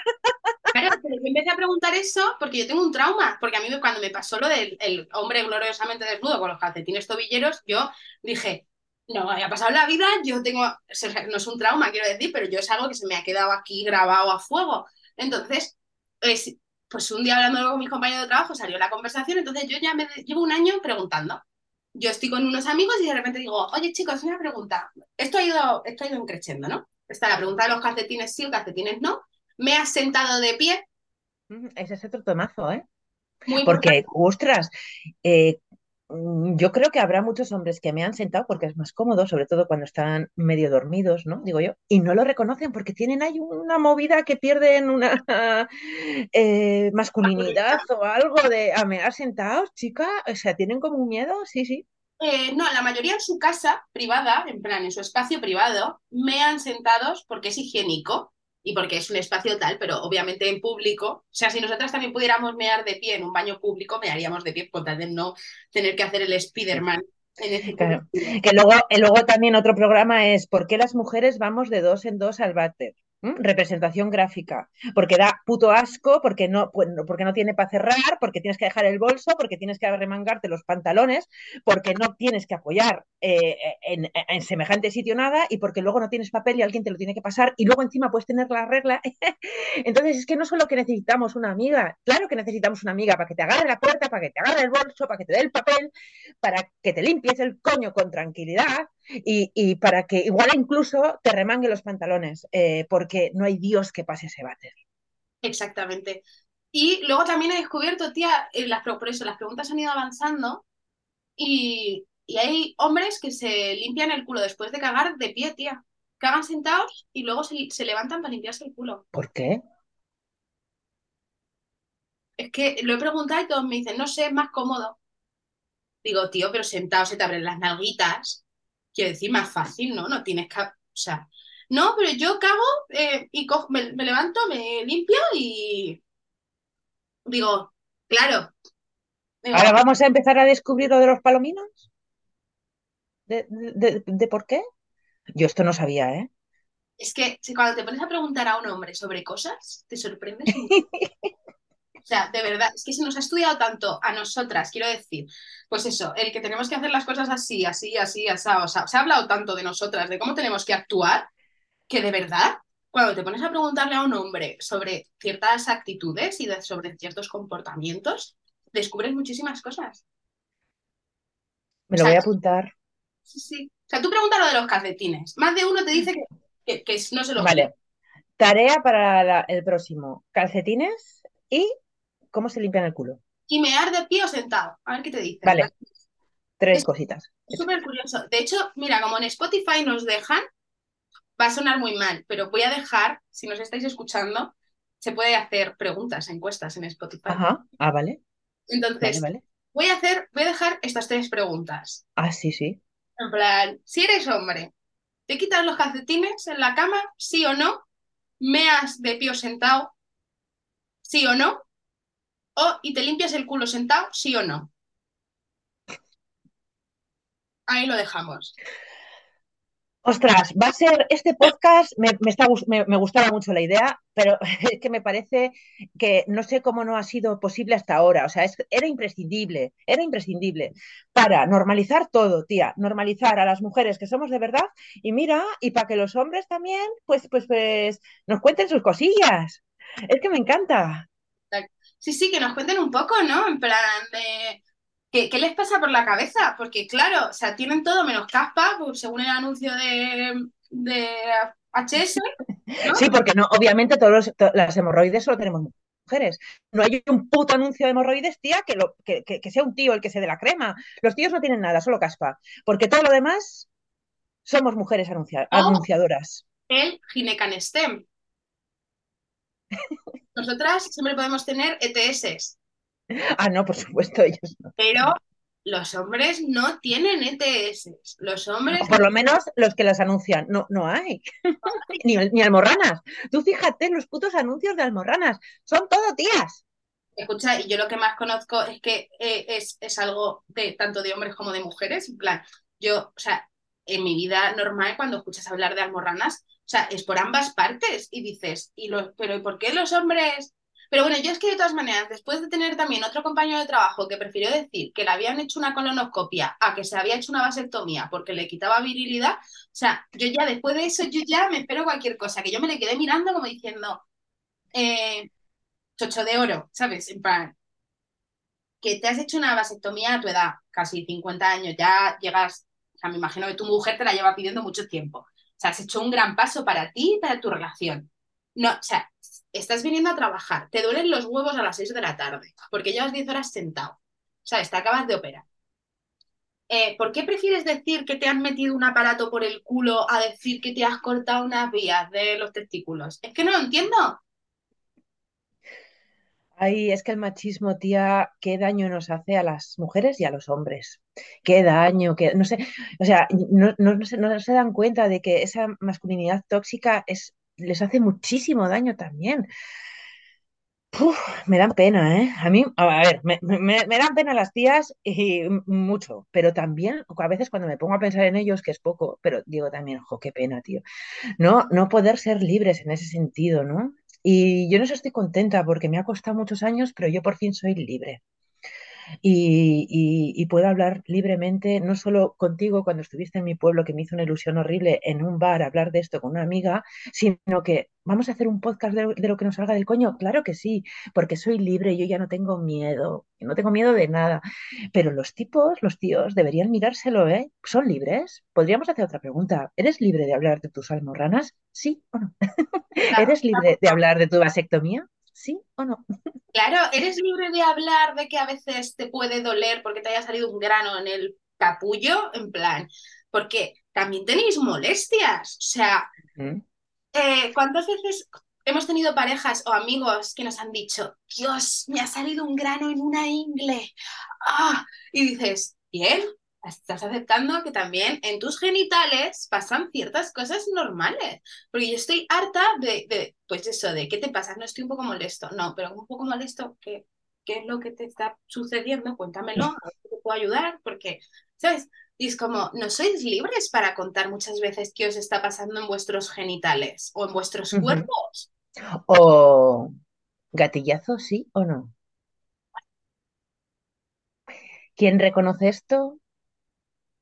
Claro, pero yo empecé a preguntar eso porque yo tengo un trauma, porque a mí cuando me pasó lo del el hombre gloriosamente desnudo con los calcetines tobilleros, yo dije, no, haya pasado la vida, yo tengo, no es un trauma, quiero decir, pero yo es algo que se me ha quedado aquí grabado a fuego. Entonces, es, pues un día hablando con mis compañeros de trabajo salió la conversación, entonces yo ya me llevo un año preguntando. Yo estoy con unos amigos y de repente digo, oye chicos, una pregunta. Esto ha ido, esto ha ido creciendo, ¿no? Está la pregunta de los calcetines sí o calcetines no. Me has sentado de pie, Ese es otro tomazo, ¿eh? muy importante. Porque, ostras, eh, yo creo que habrá muchos hombres que me han sentado porque es más cómodo, sobre todo cuando están medio dormidos, ¿no? Digo yo, y no lo reconocen porque tienen ahí una movida que pierden una eh, masculinidad o algo de a me has sentados, chica, o sea, tienen como un miedo, sí, sí. Eh, no, la mayoría en su casa privada, en plan, en su espacio privado, me han sentados porque es higiénico y porque es un espacio tal, pero obviamente en público, o sea, si nosotras también pudiéramos mear de pie en un baño público, mearíamos de pie con tal de no tener que hacer el Spiderman. En ese Claro. Que luego, y luego también otro programa es ¿por qué las mujeres vamos de dos en dos al váter? ¿Mm? Representación gráfica, porque da puto asco, porque no, pues, porque no tiene para cerrar, porque tienes que dejar el bolso, porque tienes que remangarte los pantalones, porque no tienes que apoyar eh, en, en semejante sitio nada y porque luego no tienes papel y alguien te lo tiene que pasar y luego encima puedes tener la regla. Entonces es que no solo que necesitamos una amiga, claro que necesitamos una amiga para que te agarre la puerta, para que te agarre el bolso, para que te dé el papel, para que te limpies el coño con tranquilidad y, y para que igual incluso te remangue los pantalones, eh, porque no hay Dios que pase ese váter. Exactamente. Y luego también he descubierto, tía, eh, las, por eso las preguntas han ido avanzando y, y hay hombres que se limpian el culo después de cagar de pie, tía. Cagan sentados y luego se, se levantan para limpiarse el culo. ¿Por qué? Es que lo he preguntado y todos me dicen, no sé, es más cómodo. Digo, tío, pero sentado se te abren las nalguitas. Quiero decir, más fácil, ¿no? No tienes que... O sea, no, pero yo cago eh, y cojo- me, me levanto, me limpio y... Digo, claro. Digo, Ahora vamos a empezar a descubrir lo de los palominos. ¿De, de- de- por qué? Yo esto no sabía, ¿eh? es que si cuando te pones a preguntar a un hombre sobre cosas, te sorprendes sea, de verdad, es que se nos ha estudiado tanto a nosotras, quiero decir, pues eso, el que tenemos que hacer las cosas así, así, así, así, o sea, se ha hablado tanto de nosotras, de cómo tenemos que actuar, que de verdad, cuando te pones a preguntarle a un hombre sobre ciertas actitudes y de- sobre ciertos comportamientos, descubres muchísimas cosas. Me lo voy a apuntar. Sí, sí. O sea, tú preguntas lo de los calcetines. Más de uno te dice que, que- que no se los Vale. Tarea para la- el próximo. Calcetines y cómo se limpian el culo. Y mear de pie o sentado. A ver qué te dicen. Vale. Tres Es- cositas. Es súper curioso. De hecho, mira, como en Spotify nos dejan, va a sonar muy mal, pero voy a dejar, si nos estáis escuchando, se puede hacer preguntas, encuestas en Spotify. Ajá. Ah, vale. Entonces, Vale, vale. voy a hacer, voy a dejar estas tres preguntas. Ah, sí, sí. En plan, si eres hombre, ¿te quitas los calcetines en la cama? ¿Sí o no? ¿Meas de pie o sentado? ¿Sí o no? ¿O y te limpias el culo sentado? ¿Sí o no? Ahí lo dejamos. Ostras, va a ser este podcast, me, me me, me gustaba mucho la idea, pero es que me parece que no sé cómo no ha sido posible hasta ahora. O sea, es- era imprescindible, era imprescindible para normalizar todo, tía, normalizar a las mujeres que somos de verdad y mira, y para que los hombres también, pues, pues, pues, nos cuenten sus cosillas. Es que me encanta. Sí, sí, que nos cuenten un poco, ¿no? En plan de... ¿Qué, qué les pasa por la cabeza? Porque claro, o sea, tienen todo menos caspa, pues, según el anuncio de, de HS, ¿no? Sí, porque no, obviamente todos los- to- las hemorroides solo tenemos mujeres. No hay un puto anuncio de hemorroides, tía, que, lo, que, que- que sea un tío el que se dé la crema. Los tíos no tienen nada, solo caspa. Porque todo lo demás somos mujeres anuncia- O anunciadoras. el ginecanestem. Nosotras siempre podemos tener ETS, Ah, no, por supuesto, ellos no. pero los hombres no tienen ETS. Los hombres... O por lo menos los que las anuncian. No, no hay. ni, ni almorranas. Tú fíjate en los putos anuncios de almorranas. Son todo tías. Escucha, y yo lo que más conozco es que eh, es, es algo de tanto de hombres como de mujeres. En plan, yo, o sea, en mi vida normal, cuando escuchas hablar de almorranas, o sea, es por ambas partes. Y dices, ¿y los, pero ¿y por qué los hombres? Pero bueno, yo es que de todas maneras, después de tener también otro compañero de trabajo que prefirió decir que le habían hecho una colonoscopia a que se había hecho una vasectomía porque le quitaba virilidad, o sea, yo ya después de eso, yo ya me espero cualquier cosa, que yo me le quedé mirando como diciendo, eh, chocho de oro, ¿sabes? En plan, que te has hecho una vasectomía a tu edad, casi 50 años, ya llegas, o sea, me imagino que tu mujer te la lleva pidiendo mucho tiempo. O sea, has hecho un gran paso para ti y para tu relación. No, o sea, estás viniendo a trabajar, te duelen los huevos a las 6 de la tarde, porque llevas 10 horas sentado. O sea, te acabas de operar. Eh, ¿por qué prefieres decir que te han metido un aparato por el culo a decir que te has cortado unas vías de los testículos? Es que no lo entiendo. Ay, es que el machismo, tía, qué daño nos hace a las mujeres y a los hombres. Qué daño, que no sé, o sea, no, no- no se, dan cuenta de que esa masculinidad tóxica es les hace muchísimo daño también. Me dan pena, ¿eh? A mí, a ver, me, me- me dan pena las tías y mucho, pero también a veces cuando me pongo a pensar en ellos, que es poco, pero digo también, jo, qué pena, tío. No, no poder ser libres en ese sentido, ¿no? Y yo no estoy contenta porque me ha costado muchos años, pero yo por fin soy libre y, y- y puedo hablar libremente, no solo contigo cuando estuviste en mi pueblo, que me hizo una ilusión horrible en un bar hablar de esto con una amiga, sino que vamos a hacer un podcast de, de lo que nos salga del coño. Claro que sí, porque soy libre y yo ya no tengo miedo, no tengo miedo de nada. Pero los tipos, los tíos, deberían mirárselo, ¿eh? ¿Son libres? Podríamos hacer otra pregunta. ¿Eres libre de hablar de tus almorranas? ¿Sí o no? ¿Eres libre de hablar de tu vasectomía? ¿Sí o no? Claro, eres libre de hablar de que a veces te puede doler porque te haya salido un grano en el capullo, en plan, porque también tenéis molestias. O sea, ¿Mm? eh, ¿cuántas veces hemos tenido parejas o amigos que nos han dicho, Dios, me ha salido un grano en una ingle? ¡Ah! Y dices, bien, estás aceptando que también en tus genitales pasan ciertas cosas normales. Porque yo estoy harta de, de, pues eso, de ¿qué te pasa? No estoy un poco molesto. No, pero un poco molesto, ¿qué, qué es lo que te está sucediendo? Cuéntamelo, a ver si te puedo ayudar, porque, ¿sabes? Y es como, no sois libres para contar muchas veces qué os está pasando en vuestros genitales o en vuestros cuerpos. O gatillazo, sí o no. ¿Quién reconoce esto?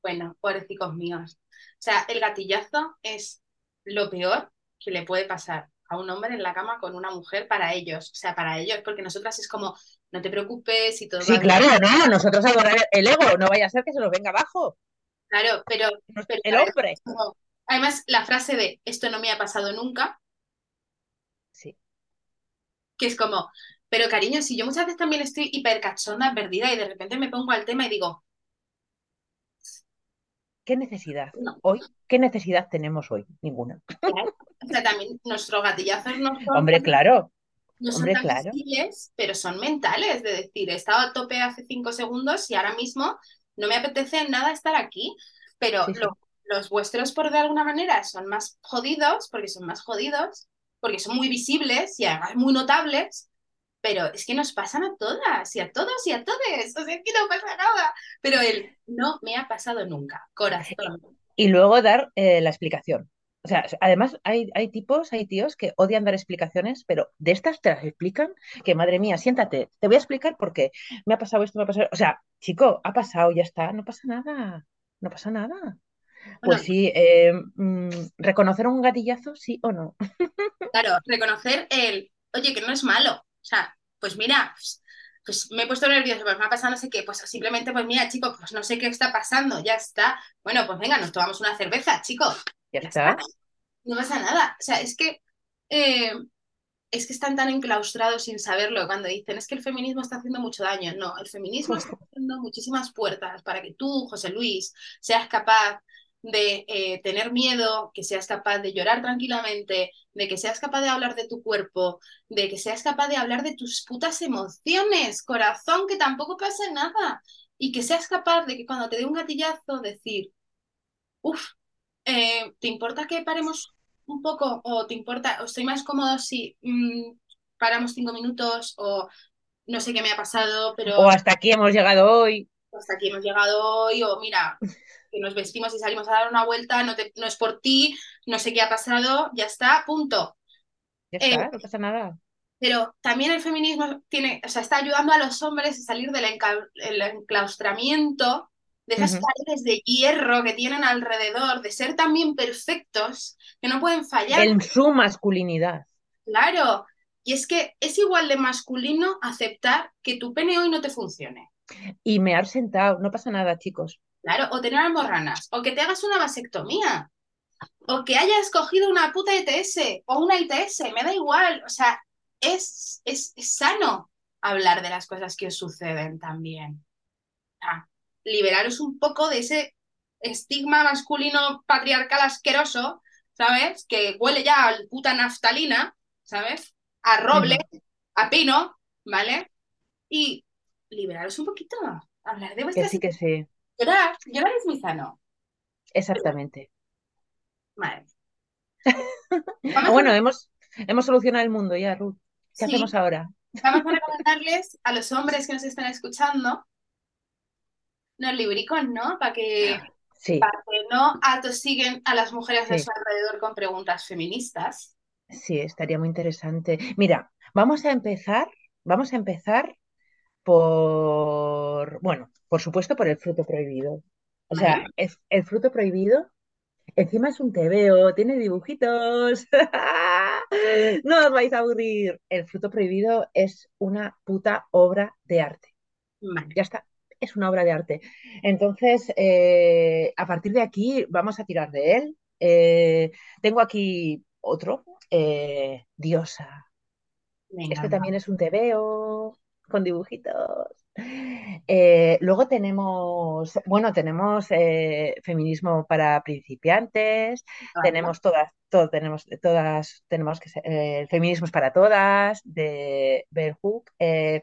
Bueno, pobrecicos míos. O sea, el gatillazo es lo peor que le puede pasar a un hombre en la cama con una mujer para ellos. O sea, para ellos, porque nosotras es como, no te preocupes si todo Sí, va bien. claro, no, nosotros adorar el ego, no vaya a ser que se nos venga abajo. Claro, pero, pero El hombre. como- además, la frase de esto no me ha pasado nunca, Sí. que es como, pero cariño, si yo muchas veces también estoy hiper cachonda, perdida y de repente me pongo al tema y digo, ¿Qué necesidad? no, Hoy, ¿qué necesidad tenemos hoy? Ninguna. claro. O sea, también nuestros gatillazos no son Hombre, claro, no son hombre, tan claro. visibles, pero son mentales, de decir, he estado a tope hace cinco segundos y ahora mismo no me apetece nada estar aquí, pero Sí, sí. lo- los vuestros por de alguna manera son más jodidos, porque son más jodidos, porque son muy visibles y además muy notables, pero es que nos pasan a todas y a todos y a todos, o sea, es que no pasa nada, pero él no me ha pasado nunca, corazón. Y luego dar eh, la explicación. O sea, además hay, hay tipos, hay tíos que odian dar explicaciones, pero de estas te las explican, que madre mía, siéntate, te voy a explicar por qué. Me ha pasado esto, me ha pasado. O sea, chico, ha pasado, ya está, no pasa nada, no pasa nada. Bueno, Pues sí, eh, mm, reconocer un gatillazo, sí o no. Claro, reconocer el, oye, que no es malo. Pues mira, pues, pues me he puesto nervioso, pues me ha pasado no sé qué, pues simplemente, pues mira, chicos, pues no sé qué está pasando, ya está. Bueno, pues venga, nos tomamos una cerveza, chicos, Ya ya está, está. no pasa nada. O sea, es que, eh, es que están tan enclaustrados sin saberlo cuando dicen, es que el feminismo está haciendo mucho daño. No, el feminismo está abriendo muchísimas puertas para que tú, José Luis, seas capaz de eh, tener miedo, que seas capaz de llorar tranquilamente, de que seas capaz de hablar de tu cuerpo, de que seas capaz de hablar de tus putas emociones, corazón, que tampoco pasa nada, y que seas capaz de que cuando te dé un gatillazo decir, uff, eh, ¿te importa que paremos un poco? ¿O te importa, o estoy más cómodo si mm, paramos cinco minutos? O no sé qué me ha pasado, O pero hasta aquí hemos llegado hoy. hasta aquí hemos llegado hoy, o mira, que nos vestimos y salimos a dar una vuelta, no, te- no es por ti, no sé qué ha pasado, ya está, punto. Ya Eh, está, no pasa nada. pero también el feminismo tiene, o sea, está ayudando a los hombres a salir del enca- el enclaustramiento, de esas Ujú. paredes de hierro que tienen alrededor, de ser también perfectos, que no pueden fallar, En su masculinidad. claro. Y es que es igual de masculino aceptar que tu pene hoy no te funcione. Y me has sentado, no pasa nada, chicos. Claro, o tener almorranas, o que te hagas una vasectomía, o que hayas cogido una puta ETS o una ITS, me da igual. O sea, es, es, es sano hablar de las cosas que os suceden también. Ah, liberaros un poco de ese estigma masculino patriarcal asqueroso, ¿sabes? Que huele ya a puta naftalina, ¿sabes? A roble, a pino, ¿vale? Y liberaros un poquito, hablar de Que vuestras... sí, que sí. Llorar, llorar es muy sano. Exactamente. Vale. Vamos a- Bueno, hemos, hemos solucionado el mundo ya, Ruth. ¿Qué sí, hacemos ahora? vamos a recomendarles a los hombres que nos están escuchando unos libricos, ¿no? Para que, Sí, para que no atosiguen a las mujeres de sí, su alrededor con preguntas feministas. sí, estaría muy interesante. Mira, vamos a empezar, vamos a empezar por, bueno, por supuesto por el fruto prohibido. O sea, es, el fruto prohibido, encima es un tebeo, tiene dibujitos. No os vais a aburrir. El fruto prohibido es una puta obra de arte. Vale. Ya está, es una obra de arte. Entonces, eh, a partir de aquí vamos a tirar de él. Eh, tengo aquí otro, eh, Diosa. Venga, Este también es un tebeo con dibujitos. Eh, luego tenemos, bueno, tenemos eh, feminismo para principiantes, tenemos todas, todo, tenemos todas, tenemos que ser, eh, feminismos para todas, de Bell Hook. Eh,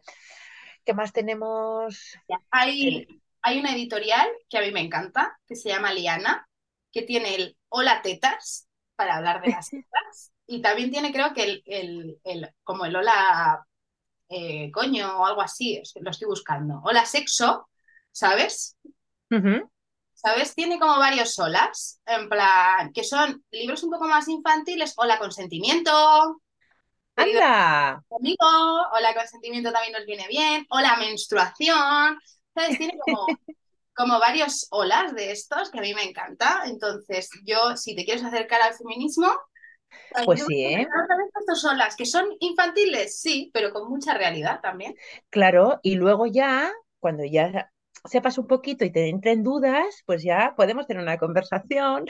¿qué más tenemos? Hay, hay una editorial que a mí me encanta, que se llama Liana, que tiene el Hola Tetas, para hablar de las tetas, y también tiene creo que el, el, el- como el Hola eh, Coño o algo así, lo estoy buscando. Hola Sexo, ¿sabes? ¿Sabes? Tiene como varios Holas, en plan, que son libros un poco más infantiles, Hola Consentimiento, ¡Anda! amigo, Hola Consentimiento también nos viene bien, Hola Menstruación, ¿sabes? Tiene como como varios olas de estos que a mí me encanta. Entonces, yo, si te quieres acercar al feminismo, pues Pues sí, ¿eh? empezar otra vez con estos olas, que son infantiles, sí, pero con mucha realidad también. Claro, y luego ya, cuando ya sepas un poquito y te entren dudas, pues ya podemos tener una conversación.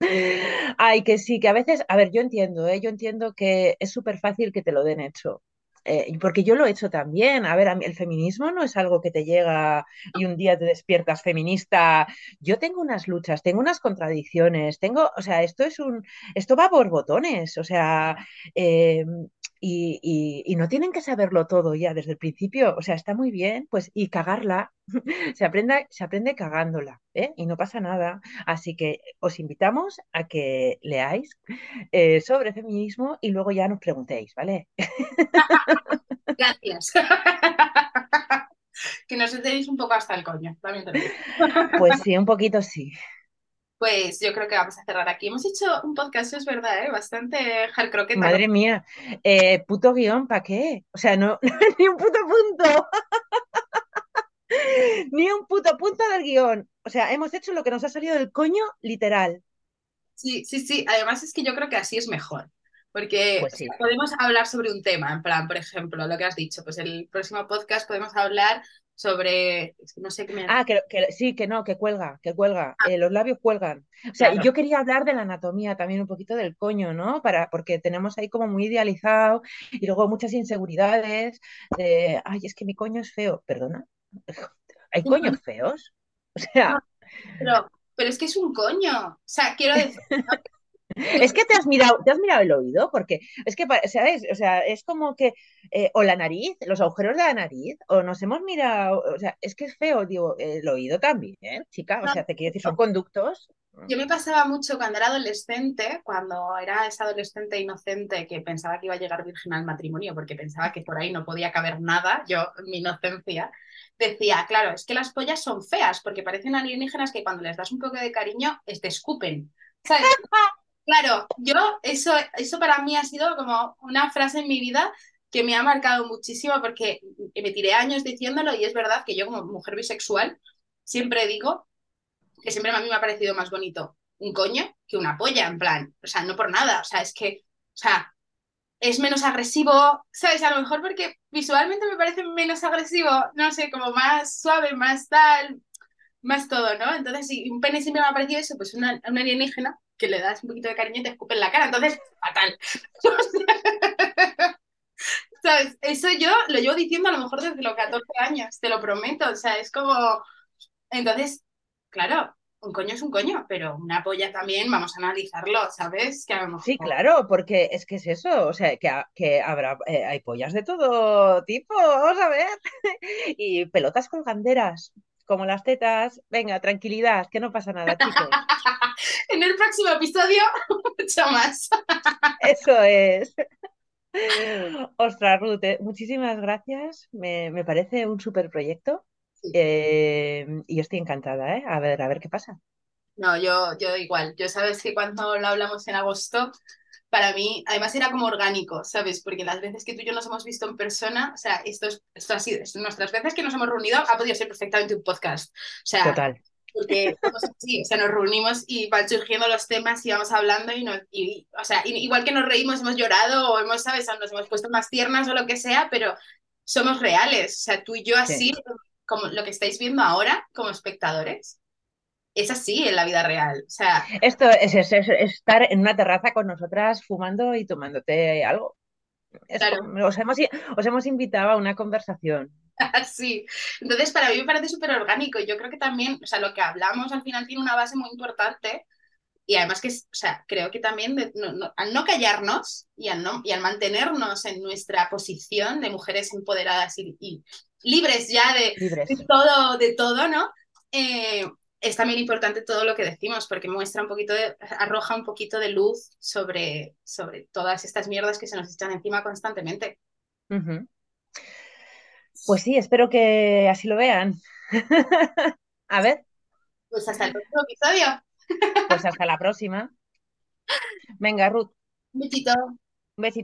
Ay, que sí, que a veces, a ver, yo entiendo, ¿eh? Yo entiendo que es súper fácil que te lo den hecho. Eh, porque yo lo he hecho también. A ver, a mí el feminismo no es algo que te llega y un día te despiertas feminista. Yo tengo unas luchas, tengo unas contradicciones, tengo, o sea, esto es un, esto va por botones, o sea, eh, y, y- y no tienen que saberlo todo ya desde el principio. O sea, está muy bien, pues, y cagarla. Se aprende, se aprende cagándola, ¿eh? Y no pasa nada. Así que os invitamos a que leáis eh, sobre feminismo y luego ya nos preguntéis, ¿vale? Gracias. que nos tenéis un poco hasta el coño, también te lo digo. Pues sí, un poquito sí. Pues yo creo que vamos a cerrar aquí. Hemos hecho un podcast, es verdad, ¿eh? bastante hardcroqueta. Madre mía, eh, puto guion, ¿para qué? O sea, no, ni un puto punto, ni un puto punto del guion. O sea, hemos hecho lo que nos ha salido del coño, literal. Sí, sí, sí. Además es que yo creo que así es mejor. Porque Pues sí. podemos hablar sobre un tema, en plan, por ejemplo, lo que has dicho, pues el próximo podcast podemos hablar sobre, no sé qué me... Ah, que, que sí, que no, que cuelga, que cuelga. Ah, Eh, los labios cuelgan. O sea, y claro. yo quería hablar de la anatomía también, un poquito del coño, ¿no? Para, porque tenemos ahí como muy idealizado y luego muchas inseguridades de, ay, es que mi coño es feo. Perdona, ¿hay coños feos? O sea, pero, pero es que es un coño. O sea, quiero decir, Es que te has mirado, te has mirado el oído, porque es que, ¿sabes? O sea, es como que, eh, o la nariz, los agujeros de la nariz, o nos hemos mirado, o sea, es que es feo, digo, el oído también, ¿eh, chica? O sea, te quiero decir, son conductos. yo me pasaba mucho cuando era adolescente, cuando era esa adolescente inocente que pensaba que iba a llegar virgen al matrimonio porque pensaba que por ahí no podía caber nada, yo, mi inocencia, decía, claro, es que las pollas son feas porque parecen alienígenas que cuando les das un poco de cariño, te escupen. ¿Sabes? Claro, yo, eso, eso para mí ha sido como una frase en mi vida que me ha marcado muchísimo porque me tiré años diciéndolo y es verdad que yo como mujer bisexual siempre digo que siempre a mí me ha parecido más bonito un coño que una polla, en plan, o sea, no por nada, o sea, es que, o sea, es menos agresivo, ¿sabes? A lo mejor porque visualmente me parece menos agresivo, no sé, como más suave, más tal, más todo, ¿no? Entonces, si un pene siempre me ha parecido eso, pues una, una alienígena que le das un poquito de cariño y te escupe en la cara, entonces, fatal. ¿Sabes? Eso yo lo llevo diciendo a lo mejor desde los 14 años, te lo prometo, o sea, es como... Entonces, claro, un coño es un coño, pero una polla también, vamos a analizarlo, ¿sabes? Que a lo Sí, mejor... claro, porque es que es eso, o sea, que, ha- que habrá, eh, hay pollas de todo tipo, vamos a ver, y pelotas colganderas. Como las tetas. Venga, tranquilidad, que no pasa nada, chicos. en el próximo episodio, mucho más. Eso es. Ostras, Ruth, eh, muchísimas gracias. Me, me parece un súper proyecto. Sí. Eh, y estoy encantada, ¿eh? A ver, a ver qué pasa. No, yo, yo igual. Yo sabes que cuando lo hablamos en agosto, para mí, además era como orgánico, ¿sabes? Porque las veces que tú y yo nos hemos visto en persona, o sea, esto, es, esto ha sido, nuestras veces que nos hemos reunido ha podido ser perfectamente un podcast. O sea, Total. porque somos así, o sea, nos reunimos y van surgiendo los temas y vamos hablando y, no, y o sea, igual que nos reímos, hemos llorado o hemos, ¿sabes? O nos hemos puesto más tiernas o lo que sea, pero somos reales, o sea, tú y yo así, Sí. como lo que estáis viendo ahora como espectadores, es así en la vida real, o sea, Esto es, es- es estar en una terraza con nosotras fumando y tomándote algo. Es claro. como- os hemos, os hemos invitado a una conversación. Sí, entonces para mí me parece súper orgánico yo creo que también, o sea, lo que hablamos al final tiene una base muy importante y además que, o sea, creo que también de- no- no- al no callarnos y al, no, y al mantenernos en nuestra posición de mujeres empoderadas y, y libres ya de, Libres. de todo, de todo, ¿no? Eh, es también importante todo lo que decimos porque muestra un poquito de, arroja un poquito de luz sobre, sobre todas estas mierdas que se nos echan encima constantemente. Pues sí, espero que así lo vean. A ver, Pues hasta el próximo episodio. pues hasta la próxima. Venga, Ruth, Un besito. un besito.